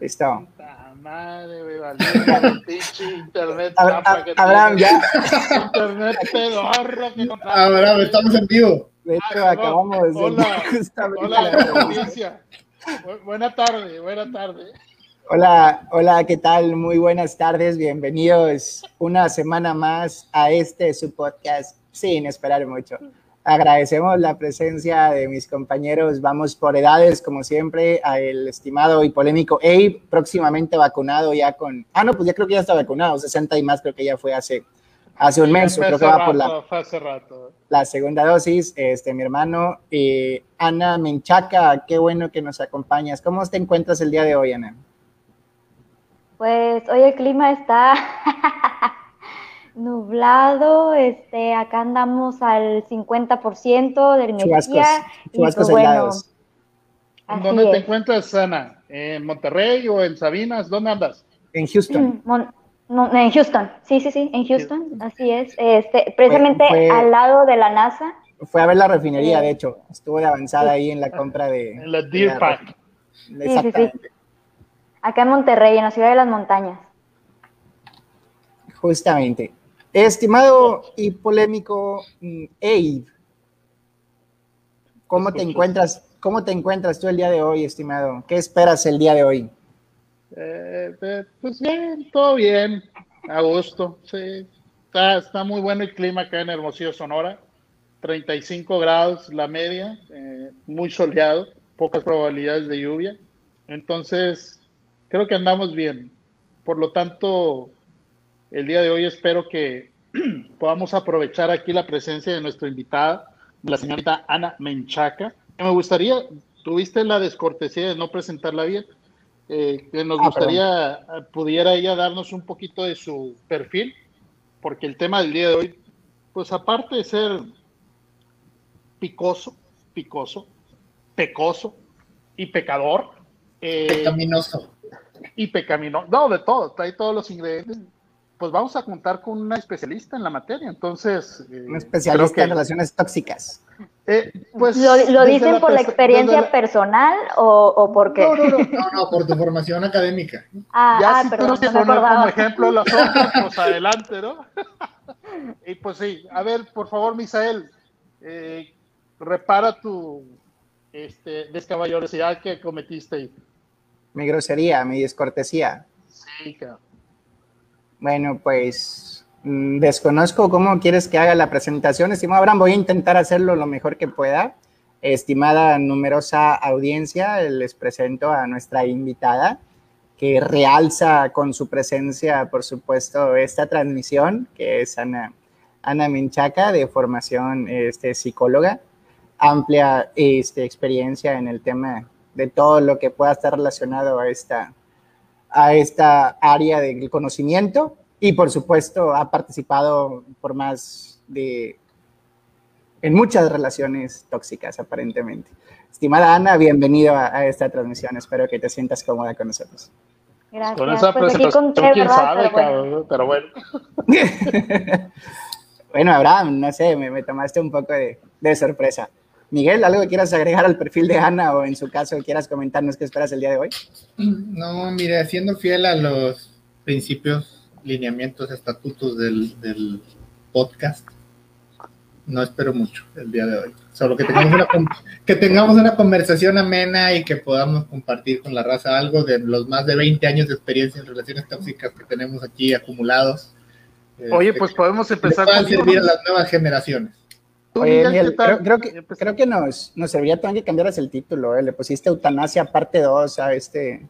Listo. Madre, güey, valió, pinche internet. Abra- tapa que Abraham, ya. Internet pedorro que no Ahora estamos en vivo. De hecho, Ah, acabamos de Hola, justamente hola, audiencia. Bu- Buena tarde, buena tarde. Hola, hola, ¿qué tal? Muy buenas tardes, bienvenidos una semana más a este su podcast sin esperar mucho. Agradecemos la presencia de mis compañeros, vamos por edades como siempre, al estimado y polémico Abe, próximamente vacunado ya con, ah no, pues ya creo que ya está vacunado, 60 y más creo que ya fue hace, hace un mes, creo que va por la, rato, fue hace rato. la segunda dosis, este, mi hermano, eh, Ana Menchaca, qué bueno que nos acompañas. ¿Cómo te encuentras el día de hoy, Ana? Pues hoy el clima está nublado, este, acá andamos al 50% de Chubascos, energía y chubascos pues bueno, aislados. ¿En así dónde te encuentras, Ana? ¿En Monterrey o en Sabinas? ¿Dónde andas? En Houston. Mon- no, en Houston, sí, sí, sí, en Houston, así es, este, precisamente fue- al lado de la NASA, Fue a ver la refinería, Sí. de hecho. Estuvo de avanzada ahí en la compra de. En la de Deer Park. refi- sí, Exactamente. acá en Monterrey, en la ciudad de las montañas. Justamente. Estimado y polémico mm, Abe, ¿cómo te encuentras? ¿Cómo te encuentras tú el día de hoy, estimado? ¿Qué esperas el día de hoy? Eh, eh, pues bien, todo bien, a gusto, sí. Está, está muy bueno el clima acá en Hermosillo, Sonora. 35 grados la media, eh, muy soleado, pocas probabilidades de lluvia. Entonces, creo que andamos bien. Por lo tanto, el día de hoy espero que podamos aprovechar aquí la presencia de nuestra invitada, la señorita Ana Menchaca. Me gustaría, tuviste la descortesía de no presentarla bien, eh, que nos Ah, gustaría eh, pudiera ella darnos un poquito de su perfil, porque el tema del día de hoy, pues aparte de ser picoso, picoso, pecoso y pecador, eh, Pecaminoso. y pecaminoso, no, de todo, trae todos los ingredientes, pues vamos a contar con una especialista en la materia, entonces... eh, Un especialista en relaciones tóxicas. eh, pues, ¿Lo, dicen por la experiencia la- personal o, o por qué? No, no, no, No, no, por tu formación académica. Ah, ya ah, si perdón, tú no como ejemplo las otras, pues adelante, ¿no? y pues sí, a ver, por favor, Misael, eh, repara tu este, descaballerosidad que cometiste. Mi grosería, mi descortesía. Sí, cabrón. Bueno, pues mm, desconozco cómo quieres que haga la presentación, estimado Abraham. Voy a intentar hacerlo lo mejor que pueda. Estimada numerosa audiencia, les presento a nuestra invitada que realza con su presencia, por supuesto, esta transmisión, que es Ana, Ana Menchaca, de formación este, psicóloga, amplia este, experiencia en el tema de todo lo que pueda estar relacionado a esta, a esta área del conocimiento y por supuesto ha participado por más de en muchas relaciones tóxicas aparentemente. Estimada Ana, bienvenida a, a esta transmisión. Espero que te sientas cómoda con nosotros. Gracias. Con esa pues presentación, conté, quién ¿verdad? sabe, Pero bueno. cabrón, pero bueno. bueno, Abraham, no sé, me, me tomaste un poco de, de sorpresa. Miguel, ¿algo que quieras agregar al perfil de Ana o en su caso quieras comentarnos qué esperas el día de hoy? No, mire, siendo fiel a los principios, lineamientos, estatutos del, del podcast, no espero mucho el día de hoy. Solo que tengamos, una, que tengamos una conversación amena y que podamos compartir con la raza algo de los más de 20 años de experiencia en relaciones tóxicas que tenemos aquí acumulados. Oye, Este, pues podemos empezar puedan contigo, servir a las nuevas generaciones. Oye, creo, creo que, creo que nos, nos serviría también que cambiaras el título, ¿eh? Le pusiste eutanasia parte 2 a, este,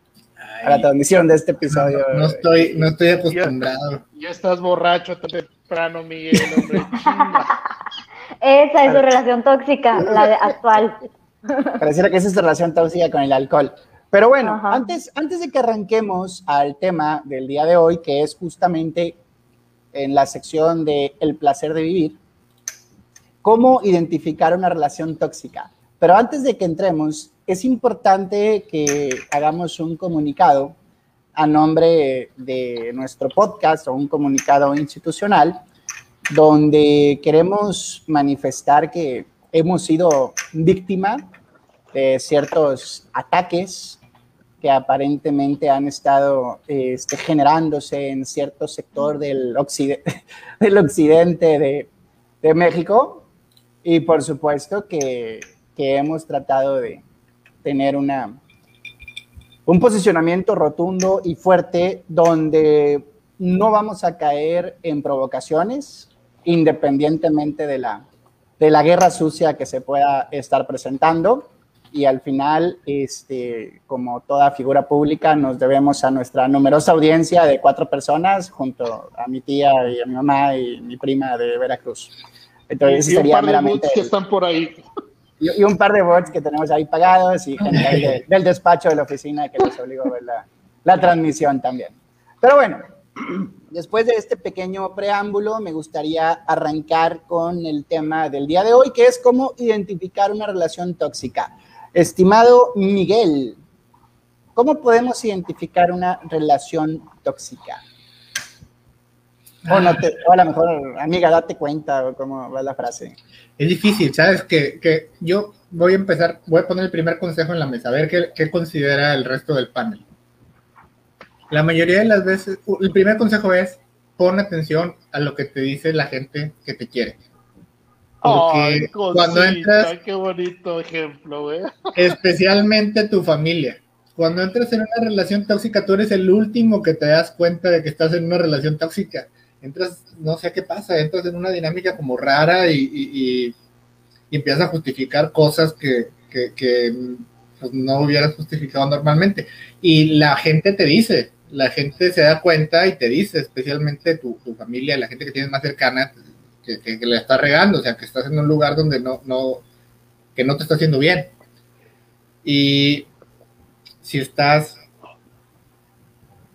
a la transmisión de este episodio. no estoy, no estoy acostumbrado. Ya estás borracho tan temprano, Miguel, hombre. Esa es su relación tóxica, la de actual. Pareciera que esa es tu relación tóxica con el alcohol. Pero bueno, Ajá. antes, antes de que arranquemos al tema del día de hoy, que es justamente en la sección de El placer de vivir, cómo identificar una relación tóxica. Pero antes de que entremos, es importante que hagamos un comunicado a nombre de nuestro podcast o un comunicado institucional donde queremos manifestar que hemos sido víctima de ciertos ataques que aparentemente han estado este, generándose en cierto sector del, del occidente de, de, México. Y por supuesto que, que hemos tratado de tener una, un posicionamiento rotundo y fuerte donde no vamos a caer en provocaciones independientemente de la, de la guerra sucia que se pueda estar presentando y al final, este, como toda figura pública, nos debemos a nuestra numerosa audiencia de cuatro personas, junto a mi tía y a mi mamá y mi prima de Veracruz. Entonces, y, sería un par de bots que están por ahí. Y, un par de bots que tenemos ahí pagados y gente del despacho de la oficina que les obligó a ver la, la transmisión también. Pero bueno, después de este pequeño preámbulo, me gustaría arrancar con el tema del día de hoy, que es cómo identificar una relación tóxica. Estimado Miguel, ¿cómo podemos identificar una relación tóxica? O, no te, a lo mejor, amiga, date cuenta cómo va la frase. Es difícil, ¿sabes? Que, que, yo voy a empezar, voy a poner el primer consejo en la mesa, a ver qué, qué considera el resto del panel. La mayoría de las veces, el primer consejo es pon atención a lo que te dice la gente que te quiere. Porque cuando entras, qué bonito ejemplo, güey. Especialmente tu familia. Cuando entras en una relación tóxica, tú eres el último que te das cuenta de que estás en una relación tóxica. Entras, no sé qué pasa, entras en una dinámica como rara y, empiezas a justificar cosas que, que, pues, no hubieras justificado normalmente. Y la gente te dice, la gente se da cuenta y te dice, especialmente tu, tu familia, la gente que tienes más cercana, que, le está regando, o sea, que estás en un lugar donde no, no, que no te está haciendo bien. Y si estás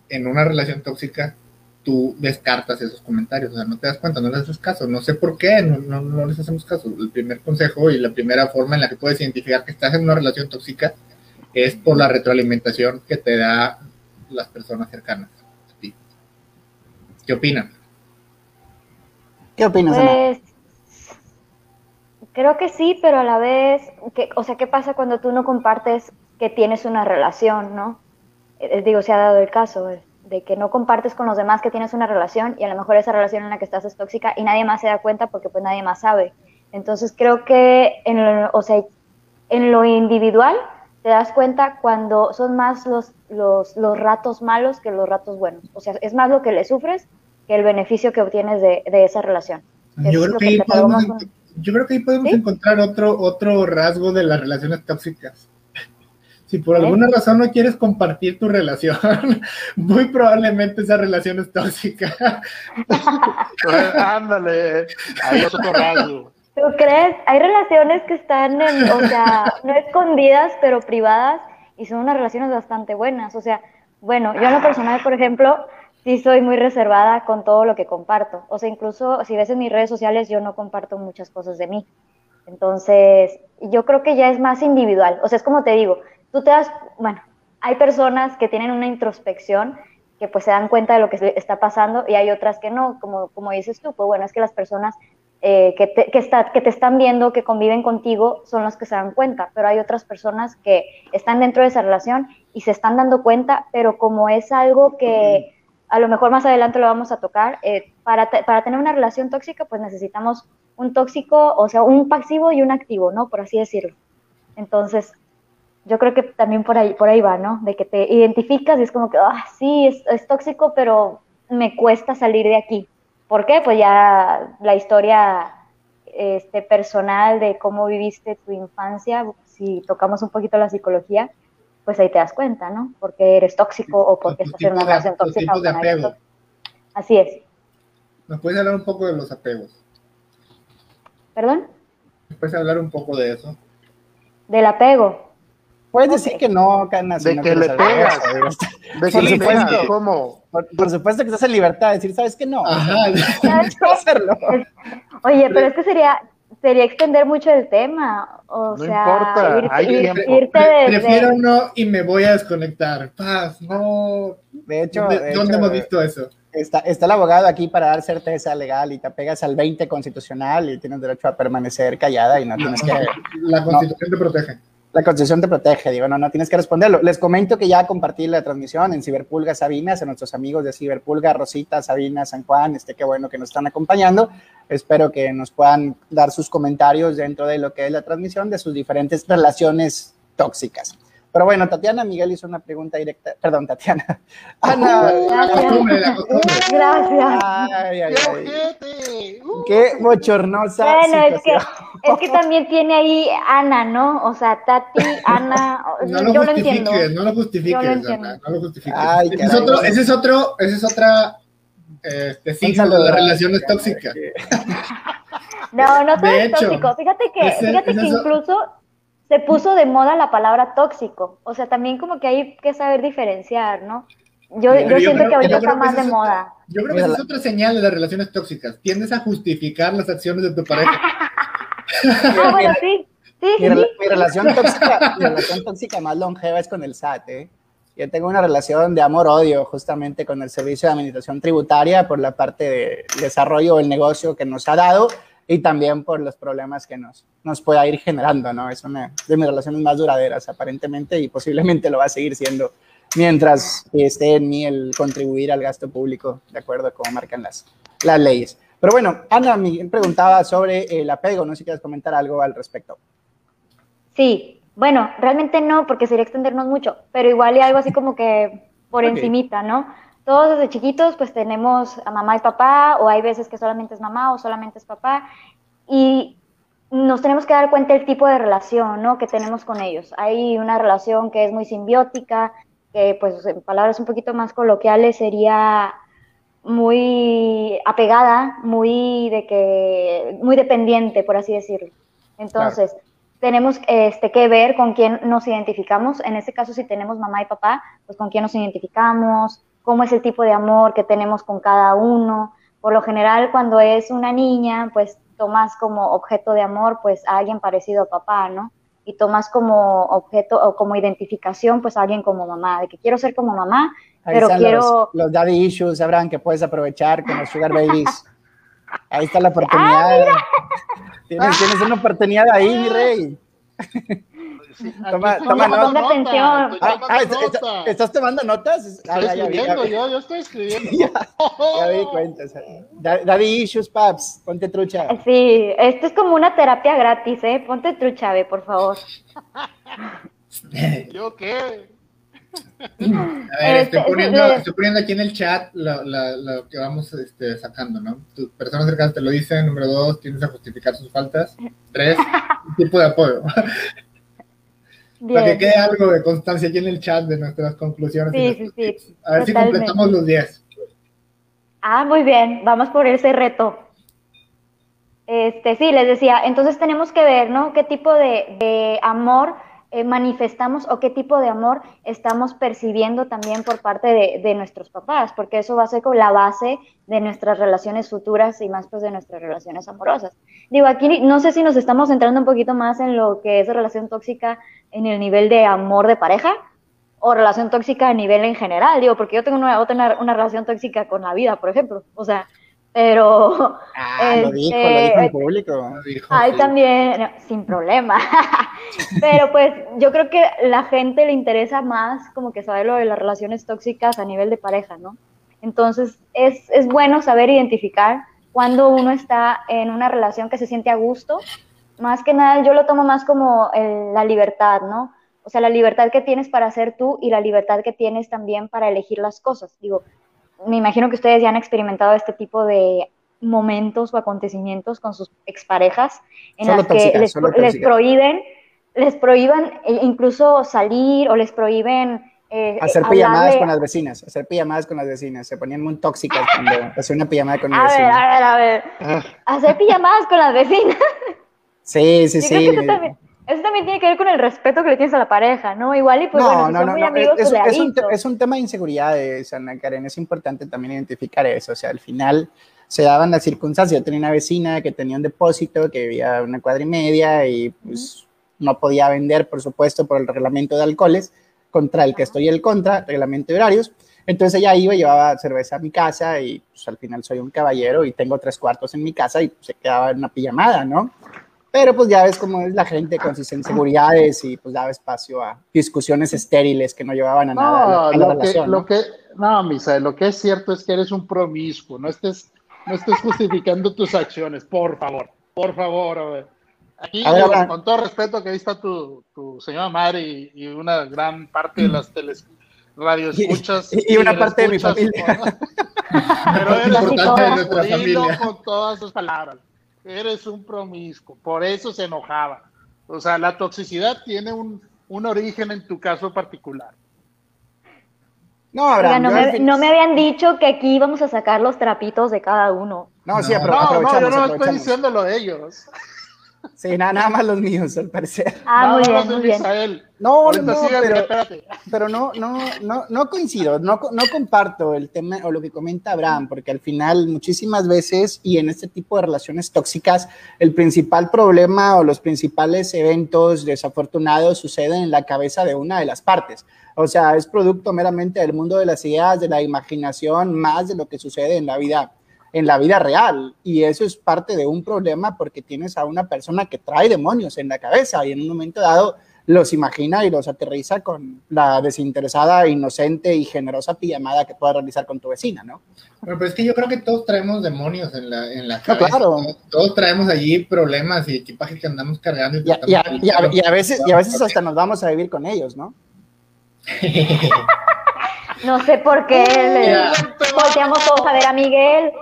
en una relación tóxica, tú descartas esos comentarios, o sea, no te das cuenta, no les haces caso, no sé por qué, no, no, no, les hacemos caso. El primer consejo y la primera forma en la que puedes identificar que estás en una relación tóxica es por la retroalimentación que te da las personas cercanas a ti. ¿Qué opinan? ¿Qué opinas, pues, Creo que sí, pero a la vez, que, o sea, ¿qué pasa cuando tú no compartes que tienes una relación, no? Eh, digo, se ha dado el caso eh, de que no compartes con los demás que tienes una relación y a lo mejor esa relación en la que estás es tóxica y nadie más se da cuenta porque pues nadie más sabe. Entonces creo que en lo, o sea, en lo individual te das cuenta cuando son más los, los, los ratos malos que los ratos buenos. O sea, es más lo que le sufres el beneficio que obtienes de, esa relación. Yo creo, que ahí podemos, encontrar otro, otro rasgo de las relaciones tóxicas. Si por alguna razón no quieres compartir tu relación, muy probablemente esa relación es tóxica. Ándale, ahí es otro rasgo. ¿Tú crees? Hay relaciones que están, en, o sea, no escondidas, pero privadas, y son unas relaciones bastante buenas. O sea, bueno, yo en lo personal, por ejemplo, sí soy muy reservada con todo lo que comparto. O sea, incluso si ves en mis redes sociales, yo no comparto muchas cosas de mí. Entonces, yo creo que ya es más individual. O sea, es como te digo, tú te das, bueno, hay personas que tienen una introspección que pues se dan cuenta de lo que está pasando y hay otras que no, como, como dices tú, pues bueno, es que las personas eh, que, te, están viendo, que conviven contigo, son las que se dan cuenta, pero hay otras personas que están dentro de esa relación y se están dando cuenta, pero como es algo que a lo mejor más adelante lo vamos a tocar, eh, para, para, tener una relación tóxica, pues necesitamos un tóxico, o sea, un pasivo y un activo, ¿no? Por así decirlo. Entonces, yo creo que también por ahí, por ahí va, ¿no? De que te identificas y es como que, ah, sí, es, es tóxico, pero me cuesta salir de aquí. ¿Por qué? Pues ya la historia este, personal de cómo viviste tu infancia, si tocamos un poquito la psicología, pues ahí te das cuenta, ¿no? Porque eres tóxico o porque estás en una relación tóxica. de apego. Así es. ¿Nos puedes hablar un poco de los apegos? ¿Perdón? ¿Nos puedes hablar un poco de eso? Del apego. Puedes decir que no, Cana, De que le pegas. De que le pegas. ¿Cómo? Por, supuesto que estás en libertad de decir, ¿sabes que no? Ajá. hacerlo. Oye, pero es que sería, sería extender mucho el tema. O no sea, importa, irte, hay Prefiero no y me voy a desconectar. Paz, no. De hecho, ¿dónde, hemos visto eso? Está, está, el abogado aquí para dar certeza legal y te pegas al 20 constitucional y tienes derecho a permanecer callada y no tienes que. La constitución te protege. La Constitución te protege, digo, no, no tienes que responderlo. Les comento que ya compartí la transmisión en Ciberpulga Sabinas, a nuestros amigos de Ciberpulga, Rosita, Sabina, San Juan, este, qué bueno que nos están acompañando. Espero que nos puedan dar sus comentarios dentro de lo que es la transmisión de sus diferentes relaciones tóxicas. Pero bueno, Tatiana Miguel hizo una pregunta directa. Perdón, Tatiana. Ana. Gracias. Ay, ay, ay. Qué bochornosa. Bueno, es que, situación. Es que también tiene ahí Ana, ¿no? O sea, Tati, Ana, No lo yo lo entiendo. no lo justifiques, Yo lo entiendo. Ana, no lo justifiques. Ay, ese, es otro, ese es otro, ese es otra este, signo de relaciones tóxicas. No, no todo De es hecho, tóxico. Fíjate que, ese- fíjate ese que incluso se puso de moda la palabra tóxico. O sea, también como que hay que saber diferenciar, ¿no? Yo, yo siento creo- que ahorita está más de moda. Yo creo que esa es otra señal de las relaciones tóxicas. Tiendes a justificar las acciones de tu pareja. Ah, bueno, sí. Sí, Mi, sí, mi relación tóxica, mi relación tóxica más longeva es con el SAT. ¿eh? Yo tengo una relación de amor-odio justamente con el Servicio de Administración Tributaria por la parte de desarrollo del negocio que nos ha dado y también por los problemas que nos, nos pueda ir generando. ¿no? Es una de mis relaciones más duraderas aparentemente y posiblemente lo va a seguir siendo mientras esté en mí el contribuir al gasto público de acuerdo a cómo marcan las, las leyes. Pero bueno, Ana Miguel preguntaba sobre el apego, no sé si quieres comentar algo al respecto. Sí, bueno, realmente no, porque sería extendernos mucho, pero igual y algo así como que por Ok. encimita, ¿no? Todos desde chiquitos pues tenemos a mamá y papá, o hay veces que solamente es mamá o solamente es papá, y nos tenemos que dar cuenta del tipo de relación, ¿no? Que tenemos con ellos. Hay una relación que es muy simbiótica, que pues en palabras un poquito más coloquiales sería muy apegada, muy de que, muy dependiente, por así decirlo. Entonces, tenemos este, que ver con quién nos identificamos. En este caso, si tenemos mamá y papá, pues con quién nos identificamos, cómo es el tipo de amor que tenemos con cada uno. Por lo general, cuando es una niña, pues tomas como objeto de amor, pues a alguien parecido a papá, ¿no? Y tomas como objeto o como identificación, pues a alguien como mamá, de que quiero ser como mamá, Ahí pero quiero... los, los daddy issues, sabrán que puedes aprovechar con los sugar babies. Ahí está la oportunidad. tienes, tienes una oportunidad ahí, mi rey. Sí, Toma- toma nota. atención. Ah, tomando ah, ¿est- est- nota. ¿Estás tomando notas? Ah, Estoy ya, ya ya escribiendo, vi. yo, yo estoy escribiendo. Ya me di cuenta. o sea, da- daddy issues, paps, ponte trucha. Sí, esto es como una terapia gratis, ¿eh? Ponte trucha, ve, por favor. ¿Yo qué? A ver, estoy Este, poniendo, estoy poniendo aquí en el chat lo, lo- lo que vamos este, sacando, ¿no? Tus personas cercanas te lo dicen. Número dos, tienes a justificar sus faltas. Tres, un tipo de apoyo. Para que quede algo de constancia aquí en el chat de nuestras conclusiones. Sí, sí, sí, tips. A ver si completamos los 10. Ah, muy bien, vamos por ese reto. Este, sí, les decía, entonces tenemos que ver, ¿no? ¿Qué tipo de, de amor eh, manifestamos o qué tipo de amor estamos percibiendo también por parte de, de nuestros papás? Porque eso va a ser como la base de nuestras relaciones futuras y más pues de nuestras relaciones amorosas. Digo, aquí no sé si nos estamos centrando un poquito más en lo que es relación tóxica en el nivel de amor de pareja o relación tóxica a nivel en general, digo, porque yo tengo una, otra, una relación tóxica con la vida, por ejemplo, o sea, pero Ah, lo dijo, lo Este, dijo en público. Dijo, hay sí. también, no, sin problema, pero pues yo creo que la gente le interesa más como que saber lo de las relaciones tóxicas a nivel de pareja, ¿no? Entonces es, es bueno saber identificar cuando uno está en una relación que se siente a gusto, más que nada yo lo tomo más como el- la libertad, ¿no? O sea, la libertad que tienes para ser tú y la libertad que tienes también para elegir las cosas. Digo, me imagino que ustedes ya han experimentado este tipo de momentos o acontecimientos con sus exparejas en Solo las que les, les prohíben, les prohíban incluso salir o les prohíben eh, Hacer eh, pijamadas hablarle- con las vecinas, hacer pijamadas con las vecinas. Se ponían muy tóxicas cuando hacía una pijamada con mi A ver, a ver, a ver. Hacer pijamadas con las vecinas. Sí, sí, Yo sí. creo que eso también, eso también tiene que ver con el respeto que le tienes a la pareja, ¿no? Igual y pues bueno, si son muy amigos, Es, pues es un, es un tema de inseguridades, Ana Karen. Es importante también identificar eso. O sea, al final se daban las circunstancias. Yo tenía una vecina que tenía un depósito, que vivía una cuadra y media y pues no podía vender, por supuesto, por el reglamento de alcoholes, contra el que estoy el contra, reglamento de horarios. Entonces ella iba, llevaba cerveza a mi casa y pues al final soy un caballero y tengo tres cuartos en mi casa y pues, se quedaba en una pijamada, ¿no? Pero pues ya ves cómo es la gente con sus inseguridades y pues daba espacio a discusiones estériles que no llevaban a nada. No, a la lo, que, relación, lo ¿no? que, no, Misa, lo que es cierto es que eres un promiscuo, no estés, no estés justificando tus acciones, por favor, por favor. a ver. Aquí, A ver, digo, con todo respeto, que ahí está tu, tu señora madre y, y una gran parte de las teles, radioescuchas. Y- y una parte de mi familia. Pero eres un toda. de nuestra dilo familia. con todas sus palabras. Eres un promiscuo, por eso se enojaba. O sea, la toxicidad tiene un, un origen en tu caso particular. No, Oiga, Abraham, no yo al me, no me habían dicho que aquí íbamos a sacar los trapitos de cada uno. No, sí, No. apro- No, no, yo no estoy aprovechamos. diciendo lo de ellos. Sí, nada, nada más los míos, al parecer. Ah, Nada muy bien, muy bien. No, Ahorita no, pero- pero no, no, no, no coincido, no, no comparto el tema o lo que comenta Abraham, porque al final muchísimas veces y en este tipo de relaciones tóxicas, el principal problema o los principales eventos desafortunados suceden en la cabeza de una de las partes. O sea, es producto meramente del mundo de las ideas, de la imaginación, más de lo que sucede en la vida en la vida real y eso es parte de un problema porque tienes a una persona que trae demonios en la cabeza y en un momento dado los imagina y los aterriza con la desinteresada, inocente y generosa pijamada que puedas realizar con tu vecina, ¿no? Pues es que yo creo que todos traemos demonios en la, en la No, cabeza. claro. Todos, todos traemos allí problemas y equipaje que andamos cargando. Y, Y a, y a- y a- y a veces, y a veces hasta nos vamos a vivir con ellos, ¿no? No sé por qué le volteamos todos a ver a Miguel.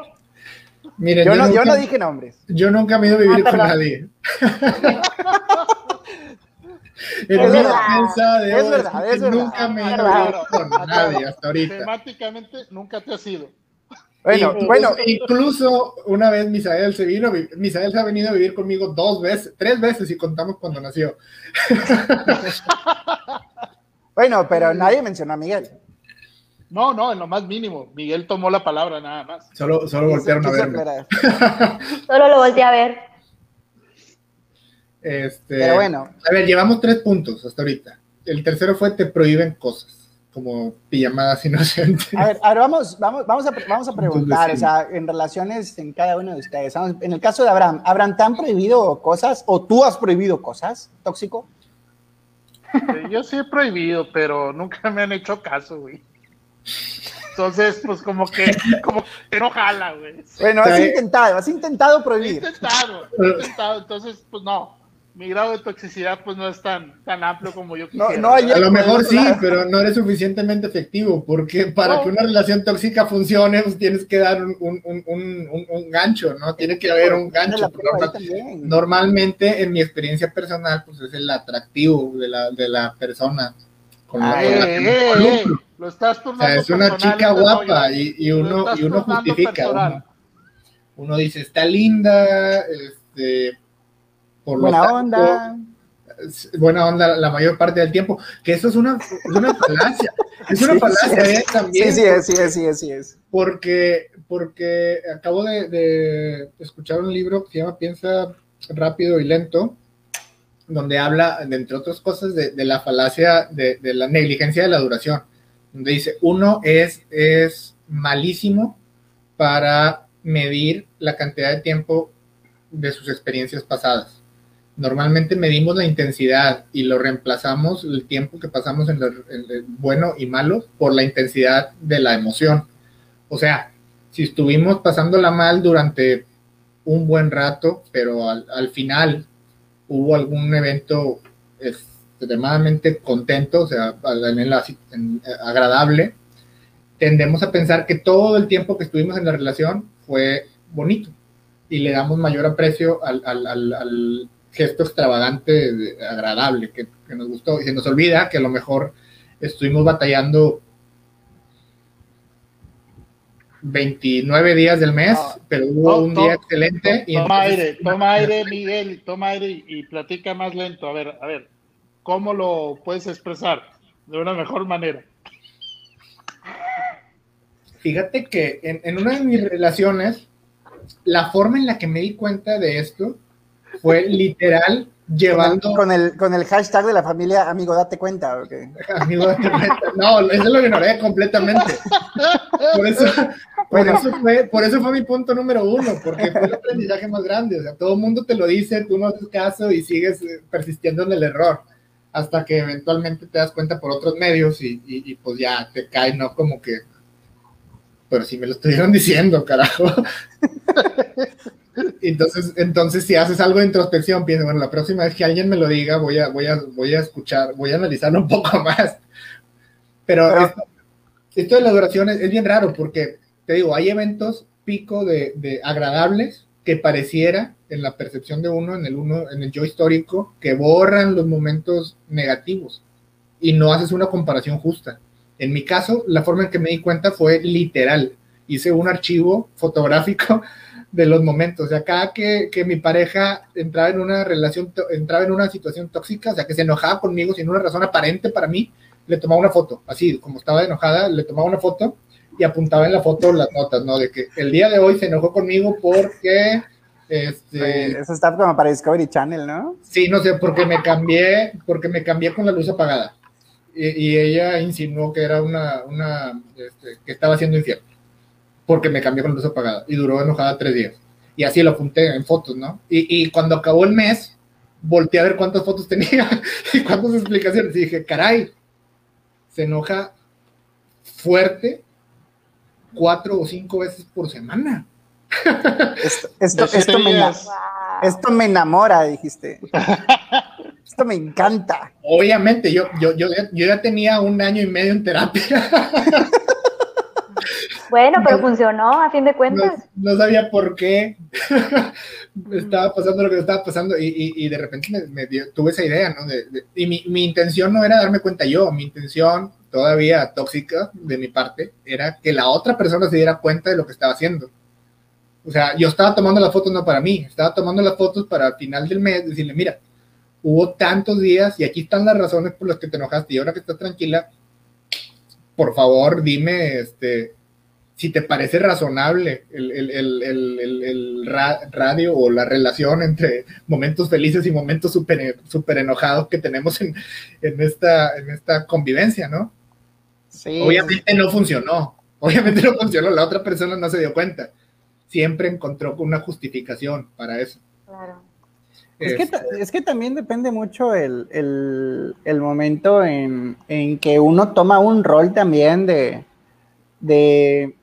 Miren, Yo no, yo no dije nombres. yo nunca me he ido a vivir Ah, con nadie. en Es mi verdad. defensa de Es hoy, verdad, que es verdad. nunca me he ido a vivir con nadie hasta ahorita. Temáticamente nunca te has ido. Bueno, bueno, incluso una vez Misael se vino, vi- Misael se ha venido a vivir conmigo dos veces, tres veces y contamos cuando nació. bueno, pero nadie mencionó a Miguel. No, no, en lo más mínimo. Miguel tomó la palabra nada más. Solo, solo voltearon a aclarar. Solo lo volteé a ver. Este, Pero bueno, A ver, llevamos tres puntos hasta ahorita. El tercero fue te prohíben cosas, como pijamadas inocentes. A ver, ahora vamos, vamos, vamos, a, vamos a preguntar, o sea, en relaciones en cada uno de ustedes. Vamos- En el caso de Abraham, ¿Abraham te han prohibido cosas o tú has prohibido cosas, tóxico? Yo sí he prohibido, pero nunca me han hecho caso, güey. Entonces, pues como que, como que no jala, güey. Bueno, has intentado, has intentado He prohibir. intentado, he intentado, entonces, pues no. Mi grado de toxicidad, pues no es tan, tan amplio como yo quisiera. no A lo mejor sí, pero no eres suficientemente efectivo, porque para No. que una relación tóxica funcione, pues tienes que dar un, un- un- un- un- un gancho, ¿no? Tiene que haber un gancho. Normalmente, en mi experiencia personal, pues es el atractivo de la, de la persona con la, Ah, con la que Eh, me involucro. Lo estás O sea, es una personal, chica guapa y, y Lo uno, y uno justifica. Uno, uno dice, está linda, este, por lo Buena tanto, onda. buena onda la mayor parte del tiempo, que eso es una, es una falacia. Es una Sí, falacia sí, ¿eh? también. Sí, sí es, sí es, sí es, sí es. Porque, porque acabo de, de escuchar un libro que se llama Piensa rápido y lento, donde habla, de, entre otras cosas, de, de la falacia de, de la negligencia de la duración. Donde dice, uno es, es malísimo para medir la cantidad de tiempo de sus experiencias pasadas. Normalmente medimos la intensidad y lo reemplazamos el tiempo que pasamos en, el bueno y malo por la intensidad de la emoción. O sea, si estuvimos pasándola mal durante un buen rato, pero al final hubo algún evento extremadamente contento, o sea, en el- en- agradable, tendemos a pensar que todo el tiempo que estuvimos en la relación fue bonito y le damos mayor aprecio al, al- al- al gesto extravagante, agradable que, que nos gustó y se nos olvida que a lo mejor estuvimos batallando 29 días del mes, Ah, pero hubo un día excelente. y Toma aire, toma aire, Miguel, toma aire y platica más lento. A ver, a ver, ¿cómo lo puedes expresar de una mejor manera? Fíjate que en, en una de mis relaciones, la forma en la que me di cuenta de esto fue literal llevando. Con el, con el hashtag de la familia, amigo, date cuenta. ¿o qué? Amigo, date cuenta. No, eso lo ignoré completamente. Por eso, Por, eso fue, por eso fue mi punto número uno, porque fue el aprendizaje más grande. O sea, todo el mundo te lo dice, tú no haces caso y sigues eh, persistiendo en el error hasta que eventualmente te das cuenta por otros medios y, y, pues ya te cae, ¿no? Como que, pero si me lo estuvieron diciendo, carajo. entonces, entonces, si haces algo de introspección, piensa, bueno, la próxima vez que alguien me lo diga, voy a, voy a, voy a escuchar, voy a analizarlo un poco más. Pero, Esto, de las oraciones es bien raro porque, te digo, hay eventos pico de, de agradables que pareciera en la percepción de uno, en el uno, en el yo histórico, que borran los momentos negativos y no haces una comparación justa. En mi caso, la forma en que me di cuenta fue literal. Hice un archivo fotográfico de los momentos. O sea, cada que, que mi pareja entraba en una relación, entraba en una situación tóxica, o sea, que se enojaba conmigo sin una razón aparente para mí, le tomaba una foto. Así, como estaba enojada, le tomaba una foto y apuntaba en la foto las notas, ¿no? De que el día de hoy se enojó conmigo porque... Este, Eso está como para Discovery Channel, ¿no? Sí, no sé, porque me cambié, porque me cambié con la luz apagada. Y, ella insinuó que era una, una este, que estaba haciendo infiel. Porque me cambié con la luz apagada. Y duró enojada tres días. Y así lo apunté en fotos, ¿no? Y, y cuando acabó el mes, volteé a ver cuántas fotos tenía y cuántas explicaciones. Y dije, caray, se enoja fuerte cuatro o cinco veces por semana. Esto, me, enamora, dijiste. Esto me encanta. Obviamente, yo, yo, yo, ya tenía un año y medio en terapia. Bueno, pero funcionó a fin de cuentas. No, sabía por qué estaba pasando lo que estaba pasando y, de repente me, tuve esa idea, ¿no? y mi, mi, intención no era darme cuenta yo, mi intención todavía tóxica de mi parte era que la otra persona se diera cuenta de lo que estaba haciendo. O sea, yo estaba tomando las fotos no para mí, estaba tomando las fotos para al final del mes decirle, mira, hubo tantos días y aquí están las razones por las que te enojaste y ahora que estás tranquila, por favor dime este, si te parece razonable el, radio o la relación entre momentos felices y momentos súper super enojados que tenemos en, en, esta, en esta convivencia, ¿no? Obviamente no funcionó. Obviamente no funcionó. La otra persona no se dio cuenta. Siempre encontró una justificación para eso. Claro. Es, que, este, es que, también depende mucho el, el, momento en, en, que uno toma un rol también de, de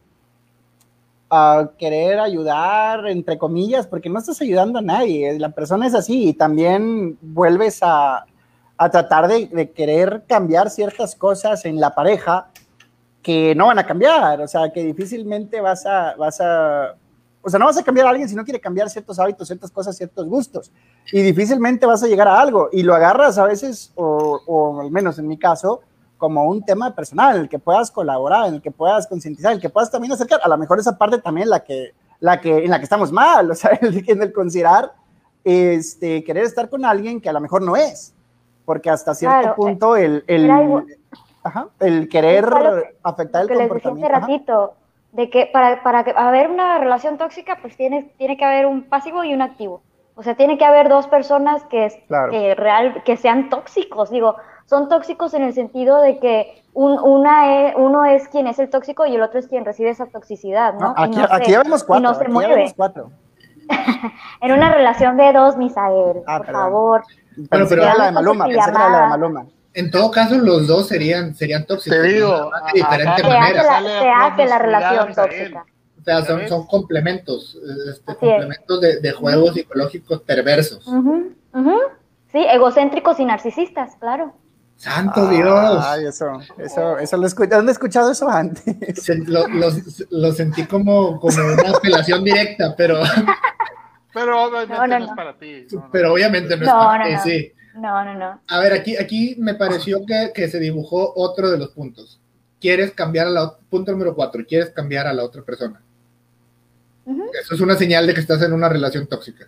querer ayudar, entre comillas, porque no estás ayudando a nadie. La persona es así y también vuelves a, a tratar de, querer cambiar ciertas cosas en la pareja que no van a cambiar, o sea, que difícilmente vas a, vas a, o sea, no vas a cambiar a alguien si no quiere cambiar ciertos hábitos, ciertas cosas, ciertos gustos, y difícilmente vas a llegar a algo, y lo agarras a veces, o, o al menos en mi caso, como un tema personal, en el que puedas colaborar, en el que puedas concientizar, en el que puedas también acercar, a lo mejor esa parte también la que, la que, en la que estamos mal, o sea, en el considerar, este, querer estar con alguien que a lo mejor no es, porque hasta cierto punto el, el, el querer afectar el que comportamiento. Les decía hace ratito, de que para, para que haber una relación tóxica, pues tiene, tiene que haber un pasivo y un activo. O sea, tiene que haber dos personas que, que, real, que sean tóxicos. Digo, son tóxicos en el sentido de que un, una uno es quien es el tóxico y el otro es quien recibe esa toxicidad, ¿no? aquí, aquí ya vemos cuatro. Y no se mueve. cuatro. en una relación de dos, Misael, ah, por favor. Bueno, pero la de Maluma, pensé que era la de Maluma. En todo caso, los dos serían, serían tóxicos. Te digo, de diferente manera. Se hace la relación tóxica. O sea, son, son complementos, este, complementos de, de, juegos psicológicos perversos. Sí, egocéntricos y narcisistas, claro. ¡Santo Dios! Ay, eso, eso, eso lo escuché. ¿Dónde he escuchado eso antes? lo, lo, lo, sentí como, como una apelación directa, pero. Pero obviamente no, es para ti. Pero obviamente no, es para ti, sí. No, no, no. A ver, aquí, aquí me pareció que, que, se dibujó otro de los puntos. Quieres cambiar a la punto número cuatro, quieres cambiar a la otra persona. Eso es una señal de que estás en una relación tóxica.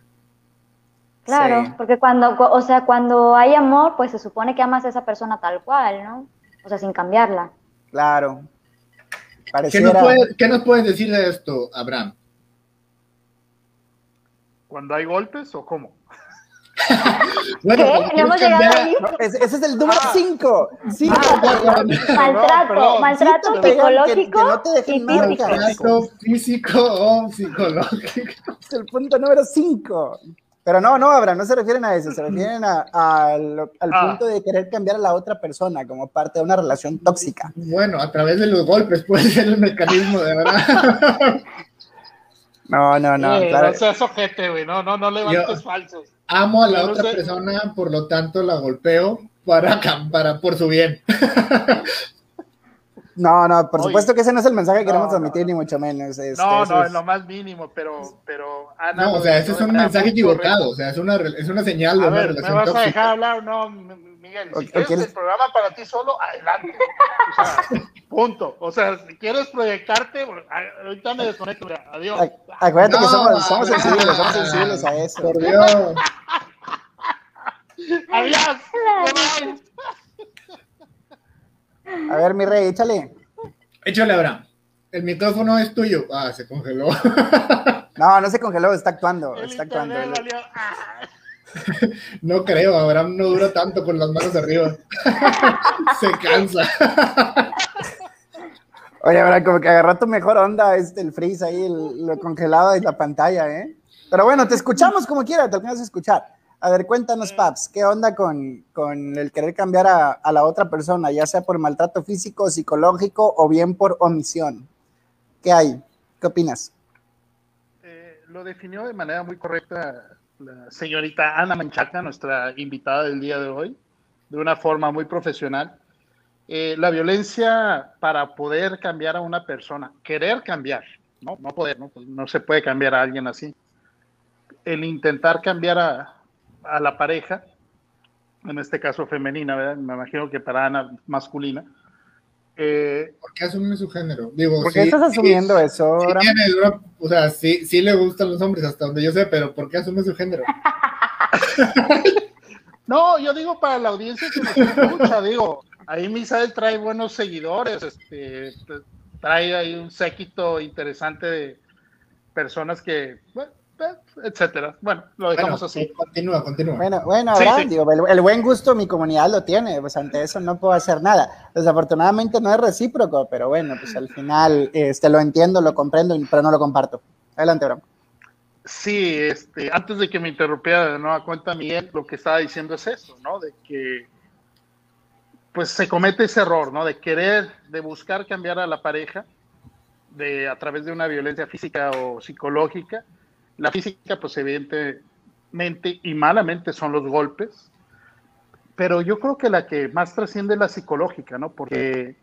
Claro, porque cuando, o sea, cuando hay amor, pues se supone que amas a esa persona tal cual, ¿no? O sea, sin cambiarla. Claro. ¿Qué, nos puedes, ¿Qué nos puedes decir de esto, Abraham? ¿Cuando hay golpes o cómo? bueno, ¿Qué? ¿No hemos llegado ahí? ese, es el número 5. Sí, maltrato, maltrato psicológico y físico. Maltrato físico o psicológico. Es el punto número 5. Pero no, no, Abraham, no se refieren a eso, se refieren a, al ah. punto de querer cambiar a la otra persona como parte de una relación tóxica. Bueno, a través de los golpes puede ser el mecanismo, de verdad. No, no, no. claro. No seas ojete, güey, no, no, no levantes falsos. Amo a la otra persona, por lo tanto la golpeo para, para por su bien. No, no, por supuesto que ese no es el mensaje que queremos transmitir, ni mucho menos. Este, no, no, es lo más mínimo, pero, pero Ana. No, o sea, ese es un mensaje equivocado, o sea, es una, es una señal de una relación ¿Me vas a dejar hablar? No, Miguel, si quieres el programa para ti solo, adelante. O sea, punto. O sea, si quieres proyectarte, ahorita me desconecto, adiós. Acuérdate que somos, somos sensibles, somos sensibles a eso. Por Dios. adiós. A ver, mi rey, échale. Échale, Abraham. El micrófono es tuyo. Ah, se congeló. No, no se congeló, está actuando. está actuando. No creo, Abraham no dura tanto con las manos arriba. Se cansa. Oye, Abraham, como que agarró tu mejor onda este, el freeze ahí, lo congelado de la pantalla, ¿eh? Pero bueno, te escuchamos como quiera, te alcanzas a escuchar. A ver, cuéntanos, Paps, ¿qué onda con, el querer cambiar a, la otra persona, ya sea por maltrato físico, psicológico o bien por omisión? ¿Qué hay? ¿Qué opinas? Eh, lo definió de manera muy correcta la señorita Ana Manchaca, nuestra invitada del día de hoy, de una forma muy profesional. Eh, la violencia para poder cambiar a una persona, querer cambiar, no, no poder, ¿no? Pues no se puede cambiar a alguien así. El intentar cambiar a, la pareja, en este caso femenina, me imagino que para Ana masculina. Eh, ¿Por qué asume su género? Digo, ¿Por qué estás asumiendo eso? o sea, sí, sí le gustan los hombres, hasta donde yo sé, pero ¿por qué asume su género? no, yo digo para la audiencia que nos escucha, digo, ahí Misael trae buenos seguidores, este, trae ahí un séquito interesante de personas que, bueno, etcétera. Bueno, lo dejamos así. Continúa, continúa. Bueno, bueno, Digo, el, buen gusto mi comunidad lo tiene, pues ante eso no puedo hacer nada. Desafortunadamente no es recíproco, pero bueno, pues al final este, lo entiendo, lo comprendo, pero no lo comparto. Adelante, Bram. Sí, este, antes de que me interrumpiera de nueva cuenta Miguel, lo que estaba diciendo es eso, ¿no? De que pues se comete ese error, ¿no? De querer, de buscar cambiar a la pareja de, a través de una violencia física o psicológica, la física, pues evidentemente y malamente son los golpes, pero yo creo que la que más trasciende es la psicológica, ¿no? Porque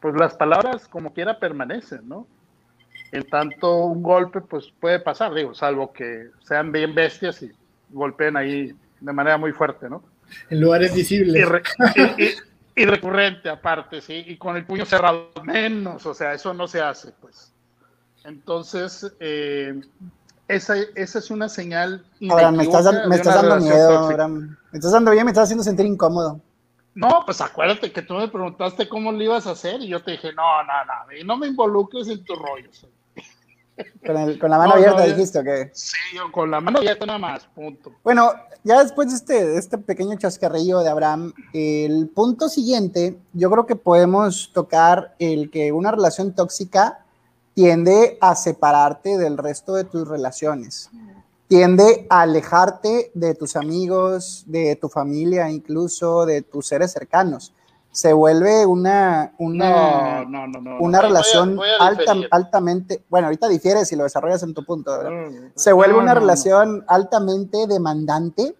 pues las palabras como quiera permanecen, ¿no? En tanto un golpe pues puede pasar, digo, salvo que sean bien bestias y golpeen ahí de manera muy fuerte, ¿no? En lugares visibles. Y, recurrente aparte, ¿sí? Y con el puño cerrado menos, o sea, eso no se hace, pues. Entonces, eh, esa, esa es una señal. Ahora, me estás, me estás dando miedo, Me estás dando bien, me estás haciendo sentir incómodo. No, pues acuérdate que tú me preguntaste cómo lo ibas a hacer y yo te dije, no, no, no, no me involucres en tus rollos. Con, con la mano abierta dijiste, ¿o Sí, con la mano abierta nada más, punto. Bueno, ya después de este, de este pequeño chascarrillo de Abraham, el punto siguiente, yo creo que podemos tocar el que una relación tóxica tiende a separarte del resto de tus relaciones, tiende a alejarte de tus amigos, de tu familia, incluso de tus seres cercanos. Se vuelve una, una, una relación altamente, bueno, ahorita difiere si lo desarrollas en tu punto, se vuelve una relación altamente demandante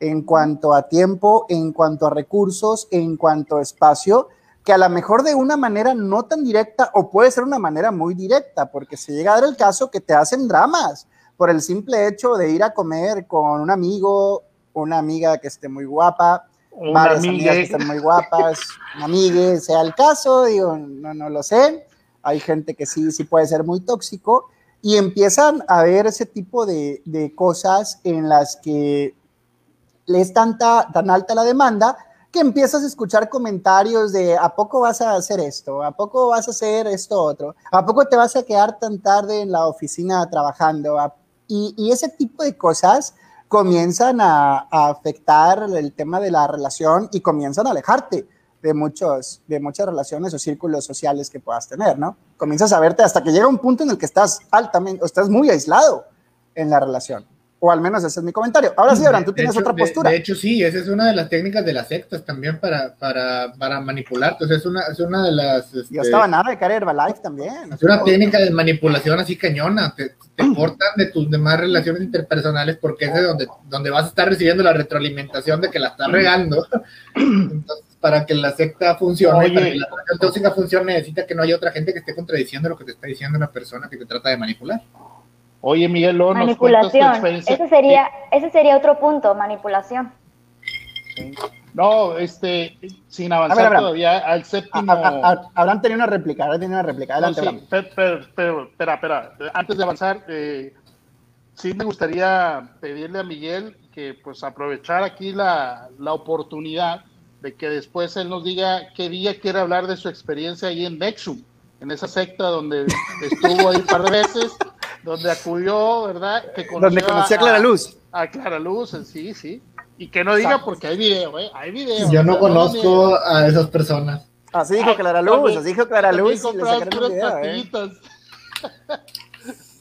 en cuanto a tiempo, en cuanto a recursos, en cuanto a espacio, que a lo mejor de una manera no tan directa o puede ser una manera muy directa, porque se llega a dar el caso que te hacen dramas por el simple hecho de ir a comer con un amigo, una amiga que esté muy guapa, varias amigas que estén muy guapas, una amiga, sea el caso, digo, no, no lo sé. Hay gente que sí, sí puede ser muy tóxico y empiezan a ver ese tipo de, de cosas en las que es tanta, tan alta la demanda que empiezas a escuchar comentarios de ¿a poco vas a hacer esto? ¿A poco vas a hacer esto otro? ¿A poco te vas a quedar tan tarde en la oficina trabajando? Y, ese tipo de cosas comienzan a, a afectar el tema de la relación y comienzan a alejarte de, muchos, de muchas relaciones o círculos sociales que puedas tener, ¿no? Comienzas a verte hasta que llega un punto en el que estás altamente, o estás muy aislado en la relación. O al menos ese es mi comentario. Ahora sí, Abraham, tú tienes otra postura. De, hecho, sí, esa es una de las técnicas de las sectas también para, para, para manipular. Entonces, es una, es una de las. Este, Yo estaba nada de caer Herbalife también. Es una técnica de manipulación así cañona. Te, te cortan de tus demás relaciones interpersonales porque es de donde, donde vas a estar recibiendo la retroalimentación de que la estás regando. Entonces, para que la secta funcione, para que la relación tóxica funcione, necesita que no haya otra gente que esté contradiciendo lo que te está diciendo una persona que te trata de manipular. Oye, Miguel, manipulación. Ese sería, ese sería otro punto, manipulación. No, este, sin avanzar todavía al séptimo. Habrán tenido una réplica, habrán tenido una réplica. Adelante, no, sí, pero, pero, espera, espera. Antes de avanzar, eh, sí me gustaría pedirle a Miguel que pues aprovechar aquí la, la oportunidad de que después él nos diga qué día quiere hablar de su experiencia ahí en Nexum, en esa secta donde estuvo ahí un par de veces, donde acudió, ¿verdad? Que donde conocía a Clara Luz. A, Clara Luz, sí, sí. Y que no diga porque hay video, ¿eh? Hay video. Yo no conozco a esas personas. Así dijo Clara Luz, así dijo Clara Luz. ¿eh?